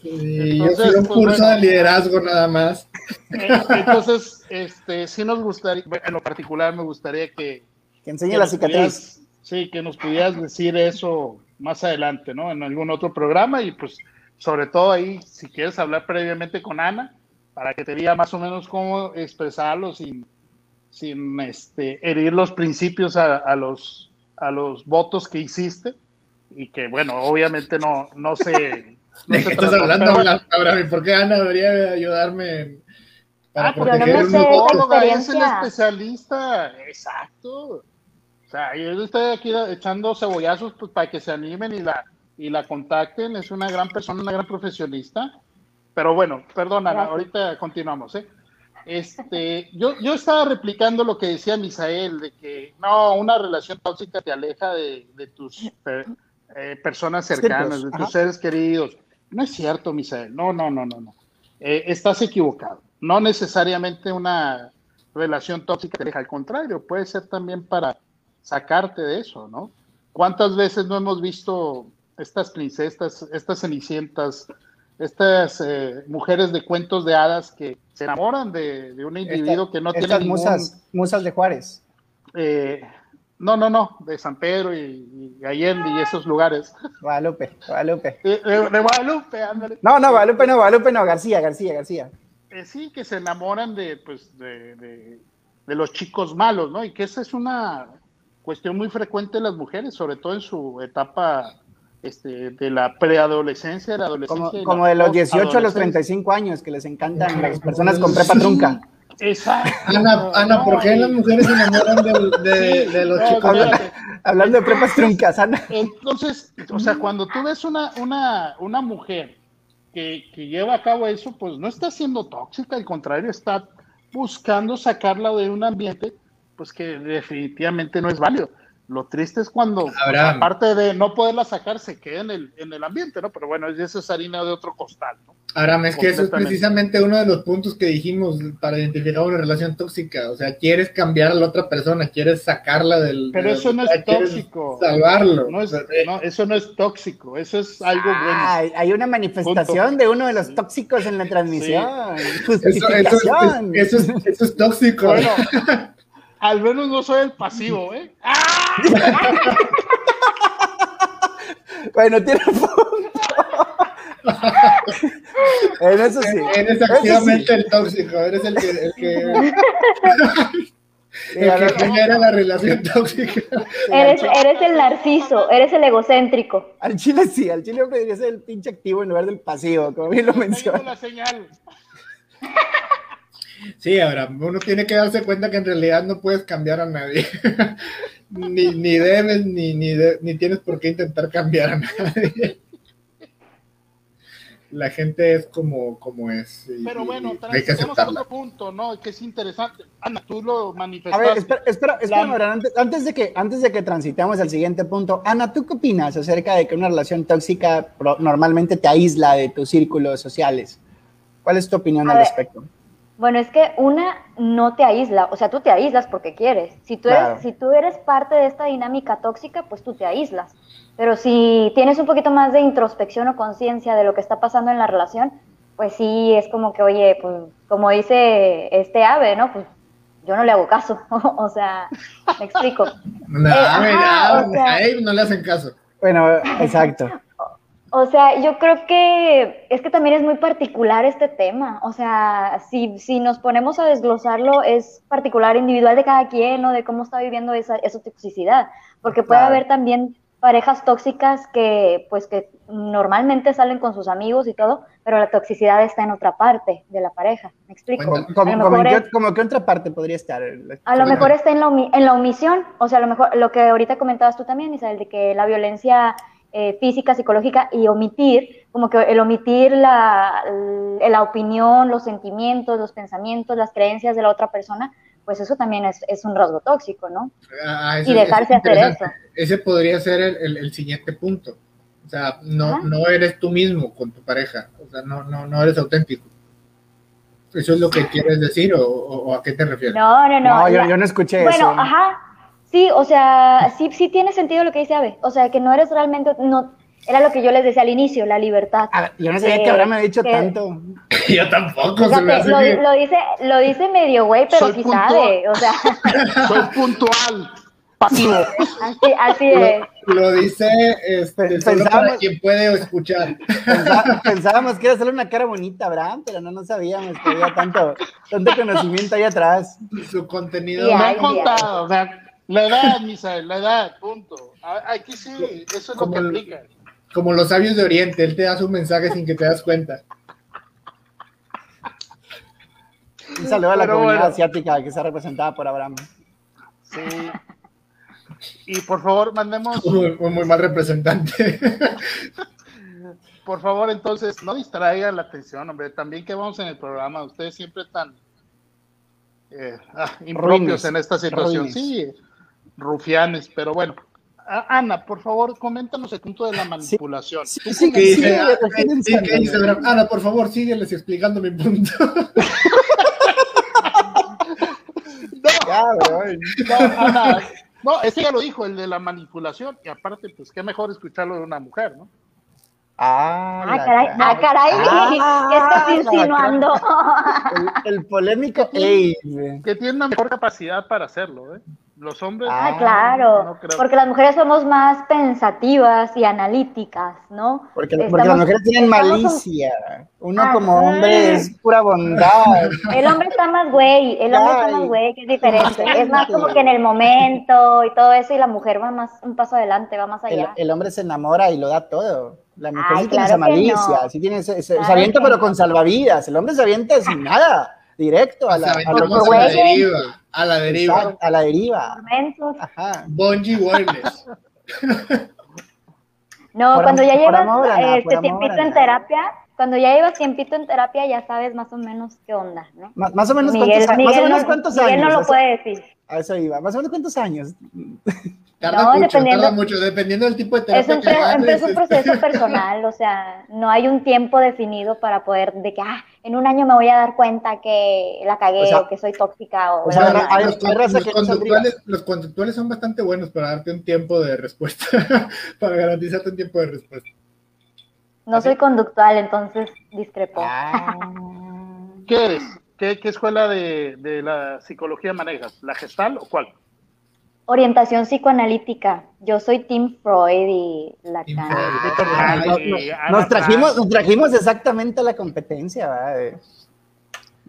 Sí, yo fui un pues, curso de liderazgo nada más. Eh, entonces, este, sí nos gustaría, en lo particular me gustaría que... Que enseñe la cicatriz. Sí, que nos pudieras decir eso más adelante, ¿no? En algún otro programa y pues sobre todo ahí, si quieres hablar previamente con Ana, para que te diga más o menos cómo expresarlo sin, sin este, herir los principios a, a los, a los votos que hiciste y que, bueno, obviamente no, no se ¿De qué estás hablando, Abraham? ¿Por qué Ana debería ayudarme para ah, proteger un psicóloga? Es el especialista, exacto. O sea, yo estoy aquí echando cebollazos pues, para que se animen y la, y la contacten. Es una gran persona, una gran profesionista. Pero bueno, perdona, ahorita continuamos. ¿eh? Este, yo, yo estaba replicando lo que decía Misael, de que no, una relación tóxica te aleja de, de tus eh, personas cercanas, de tus seres queridos. No es cierto, Misael. No, no, no, no, no. Eh, estás equivocado. No necesariamente una relación tóxica te deja, al contrario, puede ser también para sacarte de eso, ¿no? ¿Cuántas veces no hemos visto estas princesas, estas cenicientas, estas eh, mujeres de cuentos de hadas que se enamoran de, un individuo que no tiene ningún... musas, musas de Juárez. Eh, no, no, no, de San Pedro y, Allende y esos lugares. Guadalupe, Guadalupe. De, Guadalupe, ándale. No, no, Guadalupe no, Guadalupe no, García, García, García. Eh, sí, que se enamoran de, pues, de, de, los chicos malos, ¿no? Y que esa es una cuestión muy frecuente en las mujeres, sobre todo en su etapa este, de la preadolescencia, de la adolescencia. Como, de los 18 a los 35 años, que les encantan las personas con prepa trunca. Exacto. Ana, Ana, ¿por qué las mujeres se enamoran de, los chicos? Hablando de prepas truncas, Ana. Entonces, o sea, cuando tú ves una, una, una mujer que, que, lleva a cabo eso, pues no está siendo tóxica, al contrario, está buscando sacarla de un ambiente, pues que definitivamente no es válido. Lo triste es cuando, pues, aparte de no poderla sacar, se queda en el, en el ambiente, ¿no? Pero bueno, eso es harina de otro costal, ¿no? Ahora, es que eso es precisamente uno de los puntos que dijimos para identificar una relación tóxica. O sea, quieres cambiar a la otra persona, quieres sacarla del. Pero eso no es tóxico. Salvarlo. No es, no, eso no es tóxico, eso es algo bueno. Hay una manifestación de uno de los tóxicos en la transmisión. Eso, eso, es, eso, es, tóxico. Bueno, al menos no soy el pasivo, ¿eh? bueno, tiene punto. en eso sí. Eres activamente el tóxico, eres el que, el que, el que genera la relación tóxica. Eres, eres el narciso, eres el egocéntrico. Al chile sí, al chile debería ser el pinche activo en lugar del pasivo, como bien lo mencionó. la señal. Sí, ahora uno tiene que darse cuenta que en realidad no puedes cambiar a nadie. ni, ni debes, ni, ni, ni tienes por qué intentar cambiar a nadie la gente es como, como es. Pero bueno, hay que a otro punto, ¿no? Que es interesante. Ana, tú lo manifestaste. A ver, espera, espera, espera antes, de que, antes de que transitemos al siguiente punto, Ana, ¿tú qué opinas acerca de que una relación tóxica normalmente te aísla de tus círculos sociales? ¿Cuál es tu opinión al respecto? Bueno, es que una no te aísla, o sea, tú te aíslas porque quieres. Si tú, Claro. eres, si tú eres parte de esta dinámica tóxica, pues tú te aíslas. Pero si tienes un poquito más de introspección o conciencia de lo que está pasando en la relación, pues sí, es como que, oye, pues como dice este ave, ¿no? Pues yo no le hago caso, o sea, me explico. No, Eh, ajá, mira, o sea- a él no le hacen caso. Bueno, exacto. O sea, yo creo que es que también es muy particular este tema. O sea, si, si nos ponemos a desglosarlo, es particular, individual de cada quien, ¿no? De cómo está viviendo esa, esa toxicidad. Porque puede Claro. haber también parejas tóxicas que, pues, que normalmente salen con sus amigos y todo, pero la toxicidad está en otra parte de la pareja. ¿Me explico? Bueno, Como, lo como que otra parte podría estar. a lo mejor está en la, en la omisión, o sea, a lo mejor lo que ahorita comentabas tú también, Isabel, de que la violencia eh, física, psicológica y omitir, como que el omitir la, la opinión, los sentimientos, los pensamientos, las creencias de la otra persona, pues eso también es, es un rasgo tóxico, ¿no? Ah, Y dejarse hacer eso. Ese podría ser el, el- el siguiente punto. O sea, no, Ajá. no eres tú mismo con tu pareja. O sea, no, no, no eres auténtico. ¿Eso es lo que quieres decir o, o- o a qué te refieres? No, no, no. No, yo, no escuché Bueno, eso. ajá. Sí, o sea, sí, sí tiene sentido lo que dice Ave. O sea, que no eres realmente, no, era lo que yo les decía al inicio, la libertad. A ver, yo no sabía Eh, que Abraham me había dicho que- tanto. Yo tampoco. se me hace lo, que- lo dice, lo dice medio güey, pero sí sabe. O sea, Soy puntual, pasivo. así, así es. Lo, lo dice este, Pen- solo para quien puede escuchar. Pensa- pensábamos que era hacerle una cara bonita Abraham, pero no nos sabíamos que había tanto, tanto conocimiento ahí atrás. Su contenido. Me han contado, o sea, la edad, Misael, la edad, punto. Aquí sí, eso es lo Como que el- aplica. Como los sabios de Oriente, él te da su mensaje sin que te das cuenta. Un saludo a la Pero comunidad bueno. asiática que está representada por Abraham. Sí. Y por favor, mandemos, Muy, muy- muy mal representante. por favor, entonces, no distraigan la atención, hombre. También que vamos en el programa, ustedes siempre están eh, ah, impropios Ruines, en esta situación. ruines. Sí, rufianes, pero bueno. Ana, por favor, coméntanos el punto de la manipulación. Sí, ¿Tú sí, ¿Qué sí, sí, a ¿qué mí. dice Abraham? Ana, por favor, sígueles explicando mi punto. Ya. No, Ana, no, ese ya lo dijo, el de la manipulación. Y aparte, pues qué mejor escucharlo de una mujer, ¿no? Ah, Ah, caray, cara. ah, caray, Ah, ¿qué estás insinuando? El, el polémico. Que tiene una mejor capacidad para hacerlo, ¿eh? Los hombres. Ah, claro, no creo. porque las mujeres somos más pensativas y analíticas, ¿no? Porque, las mujeres tienen malicia. Uno Ah, como sí. hombre es pura bondad. El hombre está más güey, el hombre está más güey, que es diferente. Ay. Es más como que en el momento y todo eso, y la mujer va más un paso adelante, va más allá. el hombre se enamora y lo da todo. La mujer Ay, sí tiene esa malicia, no. sí tiene ese, ese- Claro se avienta pero no. con salvavidas. El hombre se avienta sin nada, directo a la, a a deriva. A la deriva. Exacto, a la deriva. Ajá. Bungee wireless. No, Por cuando ya llevas eh, este tiempito en terapia, cuando ya llevas tiempito en terapia, ya sabes más o menos qué onda, ¿no? Más, más o menos Miguel, cuántos, Miguel más o menos no, cuántos Miguel años. no lo a eso- puede decir. A eso iba. Más o menos cuántos años. Tarda No, mucho, dependiendo- tarda mucho, dependiendo del tipo de Es terapia un, que pre- hagas, es un proceso personal, o sea, no hay un tiempo definido para poder, de que, ah, en un año me voy a dar cuenta que la cagué O sea- o, que soy tóxica o, o sea, bla, bla, bla. hay- los, hay raza los que no saldría. conductuales, los conductuales son bastante buenos para darte un tiempo de respuesta, para garantizarte un tiempo de respuesta. No soy conductual, entonces discrepo. Ah. ¿Qué eres? ¿Qué, qué escuela de, de la psicología manejas? ¿La gestal o cuál? Orientación psicoanalítica. Yo soy Team Freud y Lacan. Freud. Ah, Ay, no- no- Ana nos, trajimos, nos trajimos exactamente la competencia ¿verdad?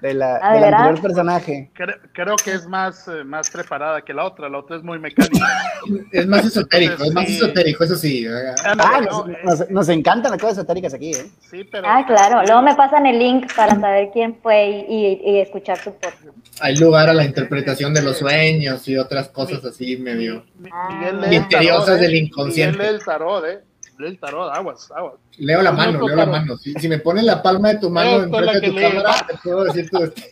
De, la, Ah, ¿de del anterior personaje. Creo, creo que es más, eh, más preparada que la otra. La otra es muy mecánica. Es más esotérico, es más Sí. esotérico, eso sí. Ana, Ah, no, nos, eh, nos- nos encantan las cosas esotéricas aquí. ¿eh? sí, pero. Ah, claro. Luego me pasan el link para saber quién fue y, y- y escuchar su podcast. Hay lugar a la interpretación de los sueños y otras cosas así medio. Ah. Misteriosas tarot, del eh. inconsciente. Miguel lee el tarot, ¿eh? Lee el tarot, aguas, aguas. Leo la mano, leo la mano. Si, si me pones la palma de tu mano Esto es enfrente de tu lee. cámara, te puedo decir todo esto.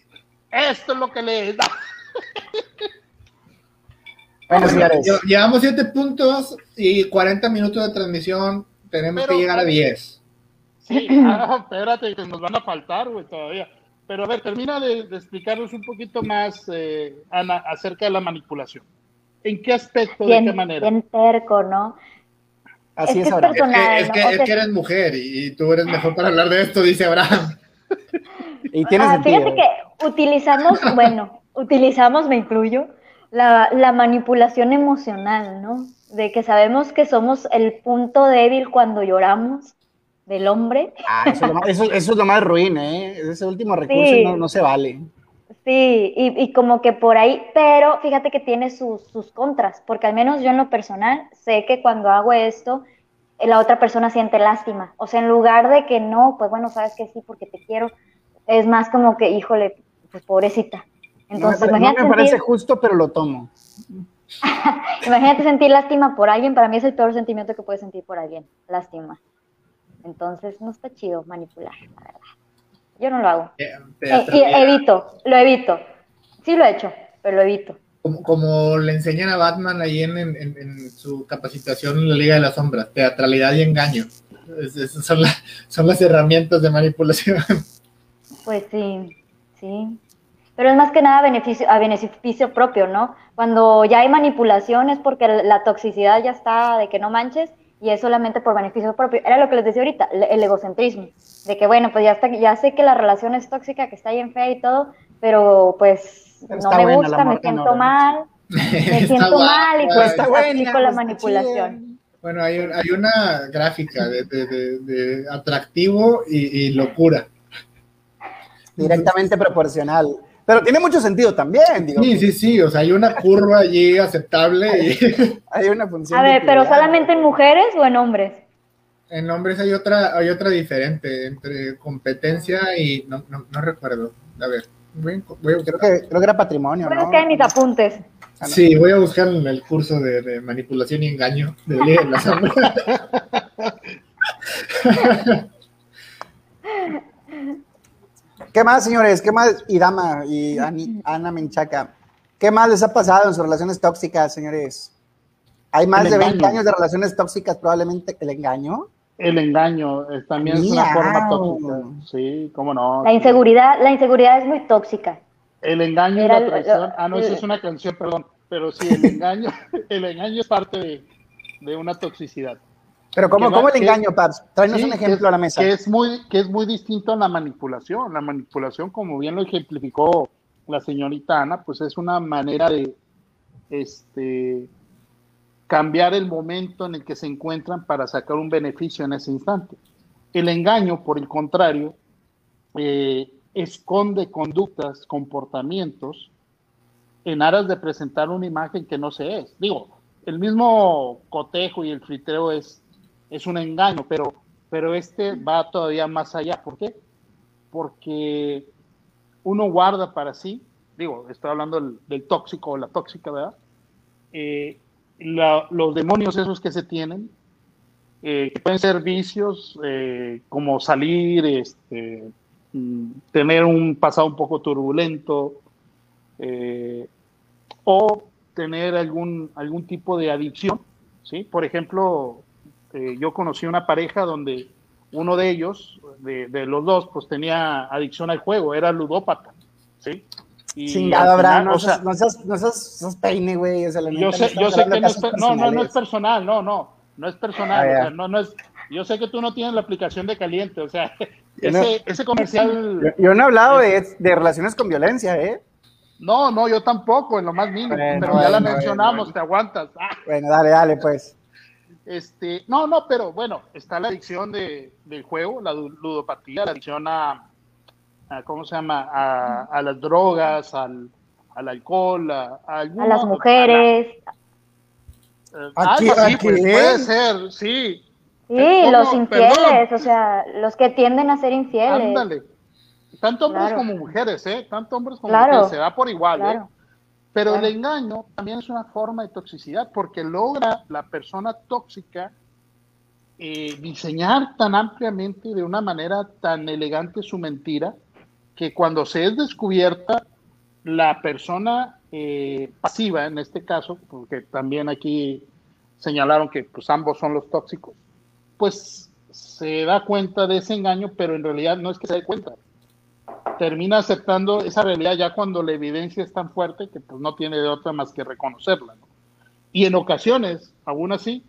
Esto es lo que lee. Bueno, señores, Lle- Llevamos 7 puntos y 40 minutos de transmisión. Tenemos Pero- que llegar a 10. Sí, ah, espérate, que nos van a faltar, güey, todavía. pero a ver, termina de, explicarnos un poquito más, eh, Ana, acerca de la manipulación. ¿En qué aspecto, de qué manera? Bien terco, ¿no? Así es, es, es, que, es, que, eres mujer y, tú eres mejor para hablar de esto, dice Abraham. y tienes ah, Fíjate que utilizamos, bueno, utilizamos, me incluyo, la, la manipulación emocional, ¿no? De que sabemos que somos el punto débil cuando lloramos del hombre. Ah, eso, es lo más, ruin, ¿eh? Ese último recurso no, se vale. Sí, y, como que por ahí, pero fíjate que tiene sus, sus, contras, porque al menos yo en lo personal sé que cuando hago esto, la otra persona siente lástima. O sea, en lugar de que no, pues bueno, sabes que sí, porque te quiero, es más como que, híjole, pues pobrecita. Entonces, no me, me parece justo, pero lo tomo. imagínate sentir lástima por alguien, para mí es el peor sentimiento que puedes sentir por alguien, lástima. Entonces no está chido manipular, la verdad. Yo no lo hago. Eh, eh, evito, lo evito. Sí lo he hecho, pero lo evito. Como, le enseñan a Batman ahí en, su capacitación en la Liga de las Sombras, teatralidad y engaño. son, son las herramientas de manipulación. Pues sí, sí. Pero es más que nada beneficio, a beneficio propio, ¿no? Cuando ya hay manipulación es porque la toxicidad ya está de que no manches y es solamente por beneficio propio. Era lo que les decía ahorita, el egocentrismo, de que bueno, pues ya, está, ya sé que la relación es tóxica, que está bien fea y todo, pero pues no me gusta, me siento mal, me siento mal y pues está aplico la manipulación. Bueno, hay, hay, una gráfica de, de, atractivo y, y locura. Directamente proporcional. Pero tiene mucho sentido también, digo. Sí, sí, sí, o sea, hay una curva allí aceptable. Y... hay una función. A ver, pero solamente en mujeres o en hombres? En hombres hay otra, hay otra diferente entre competencia y no, no, recuerdo. A ver, voy, a creo, que, creo que era patrimonio. Pero es que hay mis apuntes. Ah, sí, voy a buscar el curso de, manipulación y engaño de la Sombra. ¿Qué más, señores? ¿Qué más? Y Dama y Ana Menchaca. ¿Qué más les ha pasado en sus relaciones tóxicas, señores? Hay más de 20 años de relaciones tóxicas, probablemente el engaño. El engaño también es una forma tóxica. Sí, cómo no. La inseguridad, la inseguridad es muy tóxica. El engaño y la traición. ah, no, eso es una canción, perdón. Pero sí, el engaño, el engaño es parte de una toxicidad. Pero ¿cómo, ¿cómo el engaño, Pabs? Tráenos un ejemplo a la mesa. Que es, muy, que es muy distinto a la manipulación. La manipulación, como bien lo ejemplificó la señorita Ana, pues es una manera de este, cambiar el momento en el que se encuentran para sacar un beneficio en ese instante. El engaño, por el contrario, eh, esconde conductas, comportamientos en aras de presentar una imagen que no se es. Digo, el mismo cotejo y el friteo es es un engaño, pero, pero este va todavía más allá. ¿Por qué? Porque uno guarda para sí, digo, estoy hablando del, tóxico o la tóxica, ¿verdad? Eh, los demonios esos que se tienen, eh, que pueden ser vicios eh, como salir, este, mm, tener un pasado un poco turbulento, o tener algún, algún tipo de adicción, ¿sí? Por ejemplo, eh, yo conocí una pareja donde uno de ellos, de, los dos, pues tenía adicción al juego, era ludópata, ¿sí? Y Chingado, Abraham, no, seas, no, seas, peine, güey. yo sé, yo sé que no es, no, no, no es personal, no, no, no es personal, ah, no, no es, yo sé que tú no tienes la aplicación de caliente, o sea, ese, ese comercial... Yo, no he hablado de, de, relaciones con violencia, ¿eh? No, no, yo tampoco, en lo más mínimo, pero ya la mencionamos, te aguantas. Ah. Bueno, dale, dale, pues. Este, no, no, pero bueno, está la adicción de, del juego, la ludopatía, la adicción a, ¿cómo se llama? A, las drogas, al, alcohol, a, a, las mujeres. A pues, puede ser, sí. Sí, los infieles, o sea, los que tienden a ser infieles. Ándale. Tanto hombres como mujeres, ¿eh? Tanto hombres como mujeres, se da por igual, ¿eh? Pero el engaño también es una forma de toxicidad porque logra la persona tóxica eh, diseñar tan ampliamente de una manera tan elegante su mentira que cuando se es descubierta, la persona eh, pasiva, en este caso, porque también aquí señalaron que pues, ambos son los tóxicos, pues se da cuenta de ese engaño, pero en realidad no es que se dé cuenta. Termina aceptando esa realidad ya cuando la evidencia es tan fuerte que pues no tiene de otra más que reconocerla. ¿no? Y en ocasiones, aún así,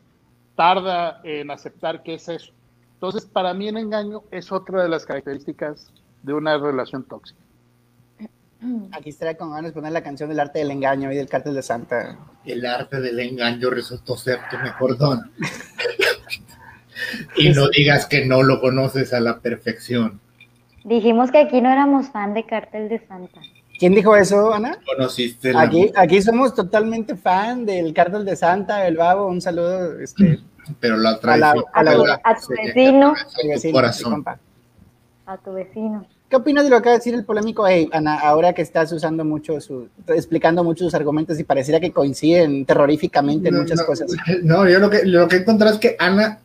tarda en aceptar que es eso. Entonces, para mí el engaño es otra de las características de una relación tóxica. Aquí estaría con ganas de poner la canción del arte del engaño y del cártel de Santa. El arte del engaño resultó ser tu mejor don. y no digas que no lo conoces a la perfección. Dijimos que aquí no éramos fan de Cártel de Santa. ¿Quién dijo eso, Ana? Conociste la Aquí, aquí somos totalmente fan del cártel de Santa, el babo. Un saludo. Este, pero la A la- traición a la- a tu vecino. mi tu vecino, corazón. A tu vecino. ¿Qué opinas de lo que acaba de decir el polémico Abe, Ana? Ahora que estás usando mucho su, explicando mucho sus argumentos y pareciera que coinciden terroríficamente en No, muchas no, cosas. No, yo lo que, lo que he encontrado es que Ana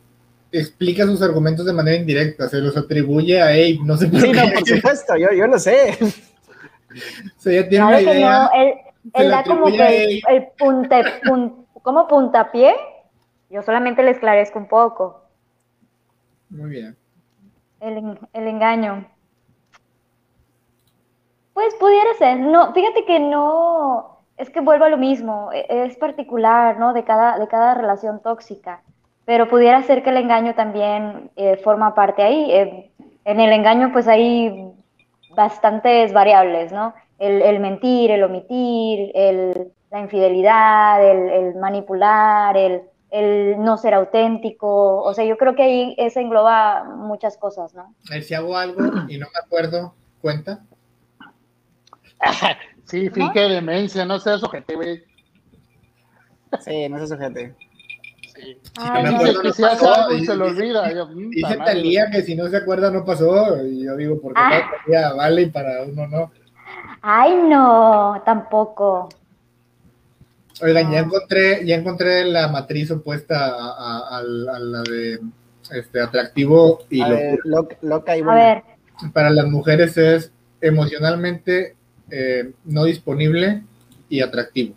explica sus argumentos de manera indirecta, se los atribuye a Abe, no sé por Sí, qué. no, por supuesto, yo, yo lo sé. O sea, ella tiene Claro una que idea. no, él, se él da como que el, el punte, pun- como puntapié. Yo solamente le esclarezco un poco. Muy bien. El, el engaño. Pues pudiera ser. No, fíjate que no. Es que vuelvo a lo mismo. e- Es particular, ¿no? De cada, de cada relación tóxica. Pero pudiera ser que el engaño también eh, forma parte ahí. Eh, en el engaño, pues hay bastantes variables, ¿no? El, el mentir, el omitir, el, la infidelidad, el, el manipular, el, el no ser auténtico. O sea, yo creo que ahí eso engloba muchas cosas, ¿no? A ver, si hago algo y no me acuerdo, ¿cuenta? Sí, finge demencia, no seas ojete, güey. Sí, no se sujete. Ay, acuerdo, que no si hace pasó, algo y se lo olvida. Yo, mm, Dice. Talía que si no se acuerda no pasó, y yo digo, porque Ah. Talía vale y para uno no. Ay, no, tampoco. Oigan, ya encontré, ya encontré la matriz opuesta a, a- a la a la de este atractivo y A ver, loca, loca y A buena. ver, Para las mujeres es emocionalmente eh, no disponible y atractivo.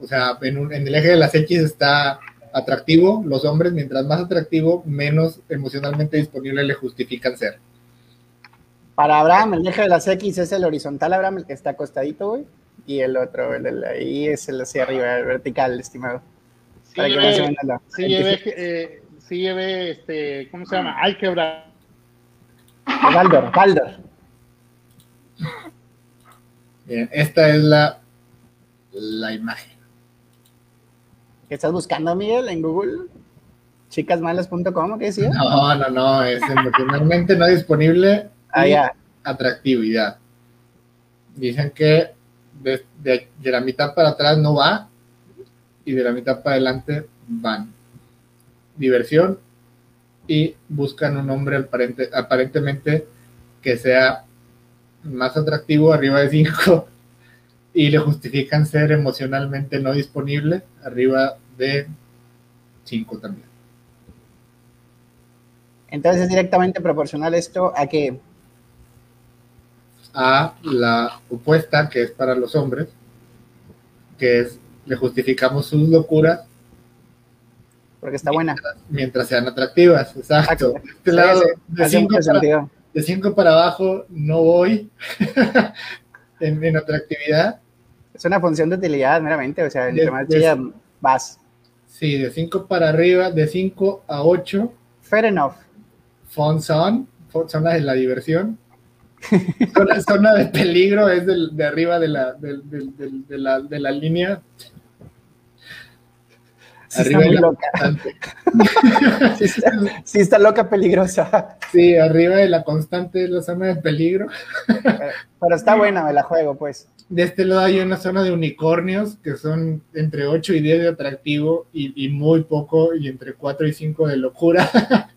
O sea, en, un- en el eje de las X está atractivo, los hombres, mientras más atractivo, menos emocionalmente disponible le justifican ser. Para Abraham, el eje de las X es el horizontal, Abraham, el que está acostadito, güey. Y el otro, el de la ahí es el hacia arriba, el vertical, estimado. Sí Para que lleve- sí lleve, eh, sí lleve, este, ¿cómo se llama? Álgebra. Baldor, Baldor. Bien, esta es la, la imagen. ¿Qué estás buscando, Miguel, en Google? Chicasmalas.com, ¿qué decía? No, no, no, es emocionalmente no disponible Ah, y atractividad. Dicen que de, de- de la mitad para atrás no va y de la mitad para adelante van. Diversión y buscan un hombre aparente, aparentemente que sea más atractivo, arriba de 5, y le justifican ser emocionalmente no disponible, arriba de 5 también. Entonces es directamente proporcional esto a que a la opuesta, que es para los hombres, que es le justificamos sus locuras porque está buena. mientras sean atractivas. Exacto. Exacto. Este lado, de hace 5 mucho para, sentido. de cinco para abajo no voy en, en atractividad. Es una función de utilidad, meramente. O sea, entre De- más de- chida vas. Sí, de 5 para arriba, de 5 a 8, Fair enough. fun zone, fun- zona de la diversión. Zona, zona de peligro es del- de arriba de la, de la, de la línea. Sí arriba está de muy la loca. constante. Sí está, sí está loca, peligrosa. Sí, arriba de la constante es la zona de peligro. Pero está buena, me la juego, pues. De este lado hay una zona de unicornios que son entre 8 y 10 de atractivo y, y muy poco, y entre 4 y 5 de locura.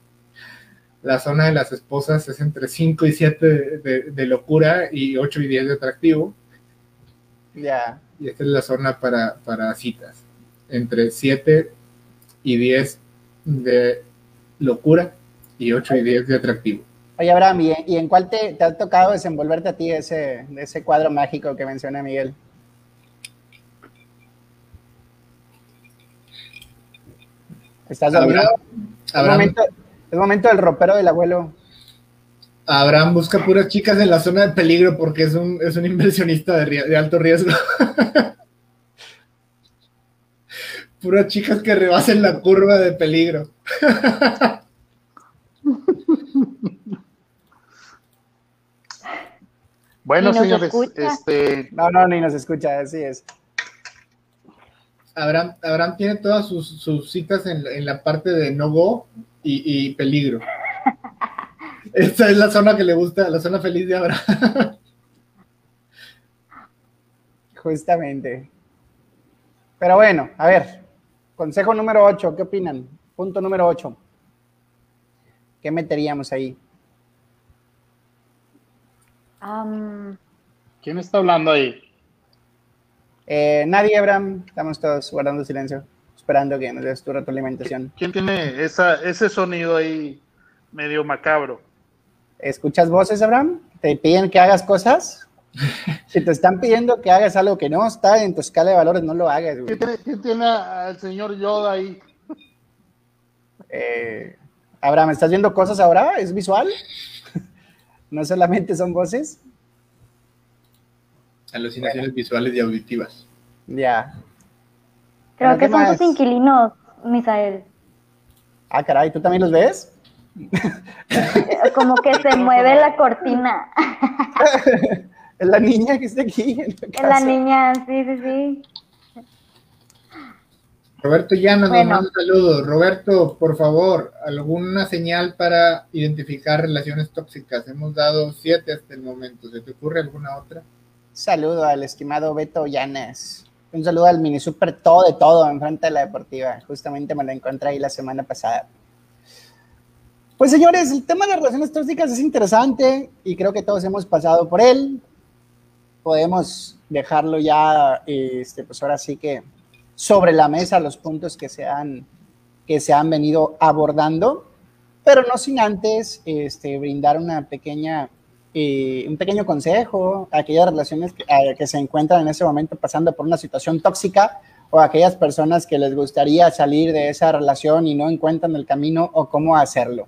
La zona de las esposas es entre 5 y 7 de, de- de locura y 8 y 10 de atractivo. Ya. Y esta es la zona para, para citas. Entre 7 y 10 de locura y 8 y 10 de atractivo. Oye, Abraham, ¿y, y en cuál te, te ha tocado desenvolverte a ti ese, de ese cuadro mágico que menciona Miguel? ¿Estás dormido? Habrá- Es habrá- momento, del ropero del abuelo. Abraham busca puras chicas en la zona de peligro porque es un, es un inversionista de alto riesgo. puras chicas que rebasen la curva de peligro. Bueno, señores, este, No, no, ni nos escucha, así es. Abraham, Abraham tiene todas sus, sus citas en, en la parte de no go y, y peligro. Esta es la zona que le gusta, la zona feliz de Abraham. Justamente. Pero bueno, a ver, consejo número 8, ¿qué opinan? Punto número 8. ¿Qué meteríamos ahí? Am, ¿quién está hablando ahí? Eh, nadie, Abraham, estamos todos guardando silencio, esperando que nos des tu retroalimentación. ¿Quién tiene esa, ese sonido ahí medio macabro? ¿Escuchas voces, Abraham? ¿Te piden que hagas cosas? Si te están pidiendo que hagas algo que no está en tu escala de valores, no lo hagas. güey. ¿Quién tiene, al señor Yoda ahí? Eh, Abraham, ¿estás viendo cosas ahora? ¿Es visual? ¿No solamente son voces? Alucinaciones visuales y auditivas. Ya. creo Bueno, que ¿qué son más? tus inquilinos, Misael. Ah, caray, ¿tú también los ves? Como que se mueve la cortina. Es la niña que está aquí. En la Es la niña, sí, sí, sí. Roberto Llanos Bueno. nos manda un saludo. Roberto, por favor, alguna señal para identificar relaciones tóxicas. Hemos dado siete hasta el momento. ¿Se te ocurre alguna otra? Saludo al estimado Beto Llanes. Un saludo al mini super todo de todo enfrente de la deportiva. Justamente me lo encontré ahí la semana pasada. Pues señores, el tema de las relaciones tóxicas es interesante y creo que todos hemos pasado por él. Podemos dejarlo ya, este, pues ahora sí que sobre la mesa los puntos que se han, que se han venido abordando, pero no sin antes este, brindar una pequeña, eh, un pequeño consejo a aquellas relaciones que, a- que se encuentran en ese momento pasando por una situación tóxica o a aquellas personas que les gustaría salir de esa relación y no encuentran el camino o cómo hacerlo.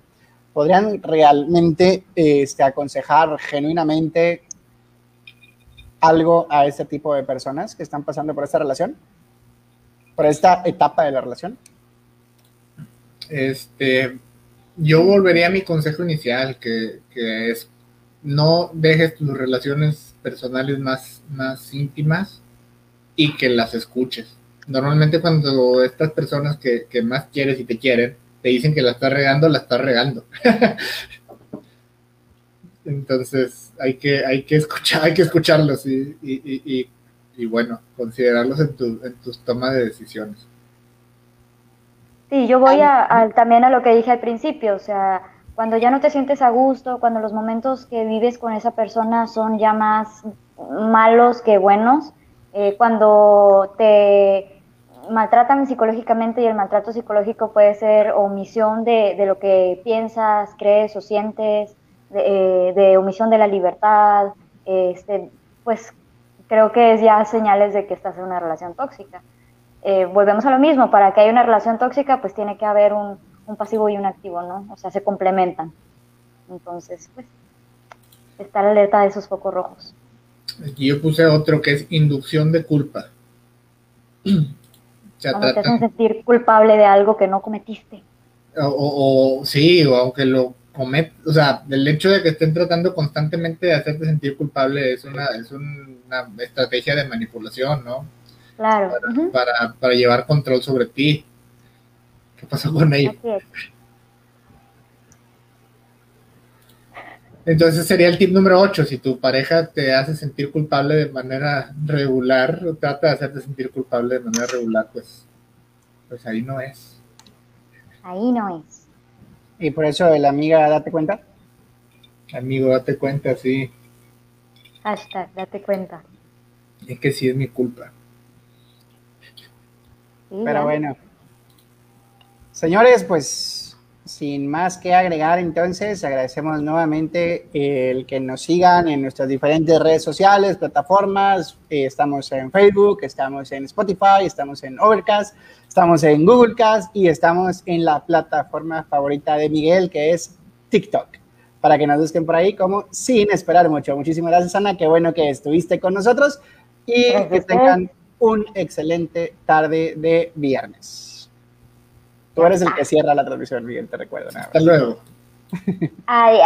¿Podrían realmente este, aconsejar genuinamente algo a este tipo de personas que están pasando por esta relación? Por esta etapa de la relación. Este, yo volvería a mi consejo inicial, que, que es no dejes tus relaciones personales más, más íntimas y que las escuches. Normalmente cuando estas personas que, que más quieres y te quieren te dicen que la estás regando, la estás regando. Entonces hay que, hay que escuchar, hay que escucharlos y, y, y, y- y, bueno, considerarlos en, tu, en tus tomas de decisiones. Sí, yo voy a, también a lo que dije al principio, o sea, cuando ya no te sientes a gusto, cuando los momentos que vives con esa persona son ya más malos que buenos, eh, cuando te maltratan psicológicamente y el maltrato psicológico puede ser omisión de, de lo que piensas, crees o sientes, de, eh, de omisión de la libertad, este, pues creo que es ya señales de que estás en una relación tóxica eh, volvemos a lo mismo, para que haya una relación tóxica, pues tiene que haber un, un pasivo y un activo, ¿no? O sea, se complementan. Entonces, pues, estar alerta de esos focos rojos. Aquí yo puse otro que es inducción de culpa. Cuando te hacen sentir culpable de algo que no cometiste. o, o- o- sí, o aunque lo comet, o sea, el hecho de que estén tratando constantemente de hacerte sentir culpable es una, es una estrategia de manipulación, ¿no? Claro. Para, para llevar control sobre ti. ¿Qué pasó con ella? Entonces sería el tip número 8. Si tu pareja te hace sentir culpable de manera regular, o trata de hacerte sentir culpable de manera regular, pues, pues ahí no es. Ahí no es. Y por eso la amiga, date cuenta. Amigo, date cuenta, sí, Hashtag, date cuenta. es que sí es mi culpa. Sí, Pero ya. bueno. Señores, pues sin más que agregar, entonces agradecemos nuevamente el que nos sigan en nuestras diferentes redes sociales, plataformas. Eh, estamos en Facebook, estamos en Spotify, estamos en Overcast, estamos en Google Cast y estamos en la plataforma favorita de Miguel, que es TikTok. para que nos busquen por ahí como sin esperar mucho. Muchísimas gracias, Ana. Qué bueno que estuviste con nosotros y que tengan un excelente tarde de viernes. Tú eres el que cierra la transmisión, Miguel, te recuerdo. Hasta luego. Adiós.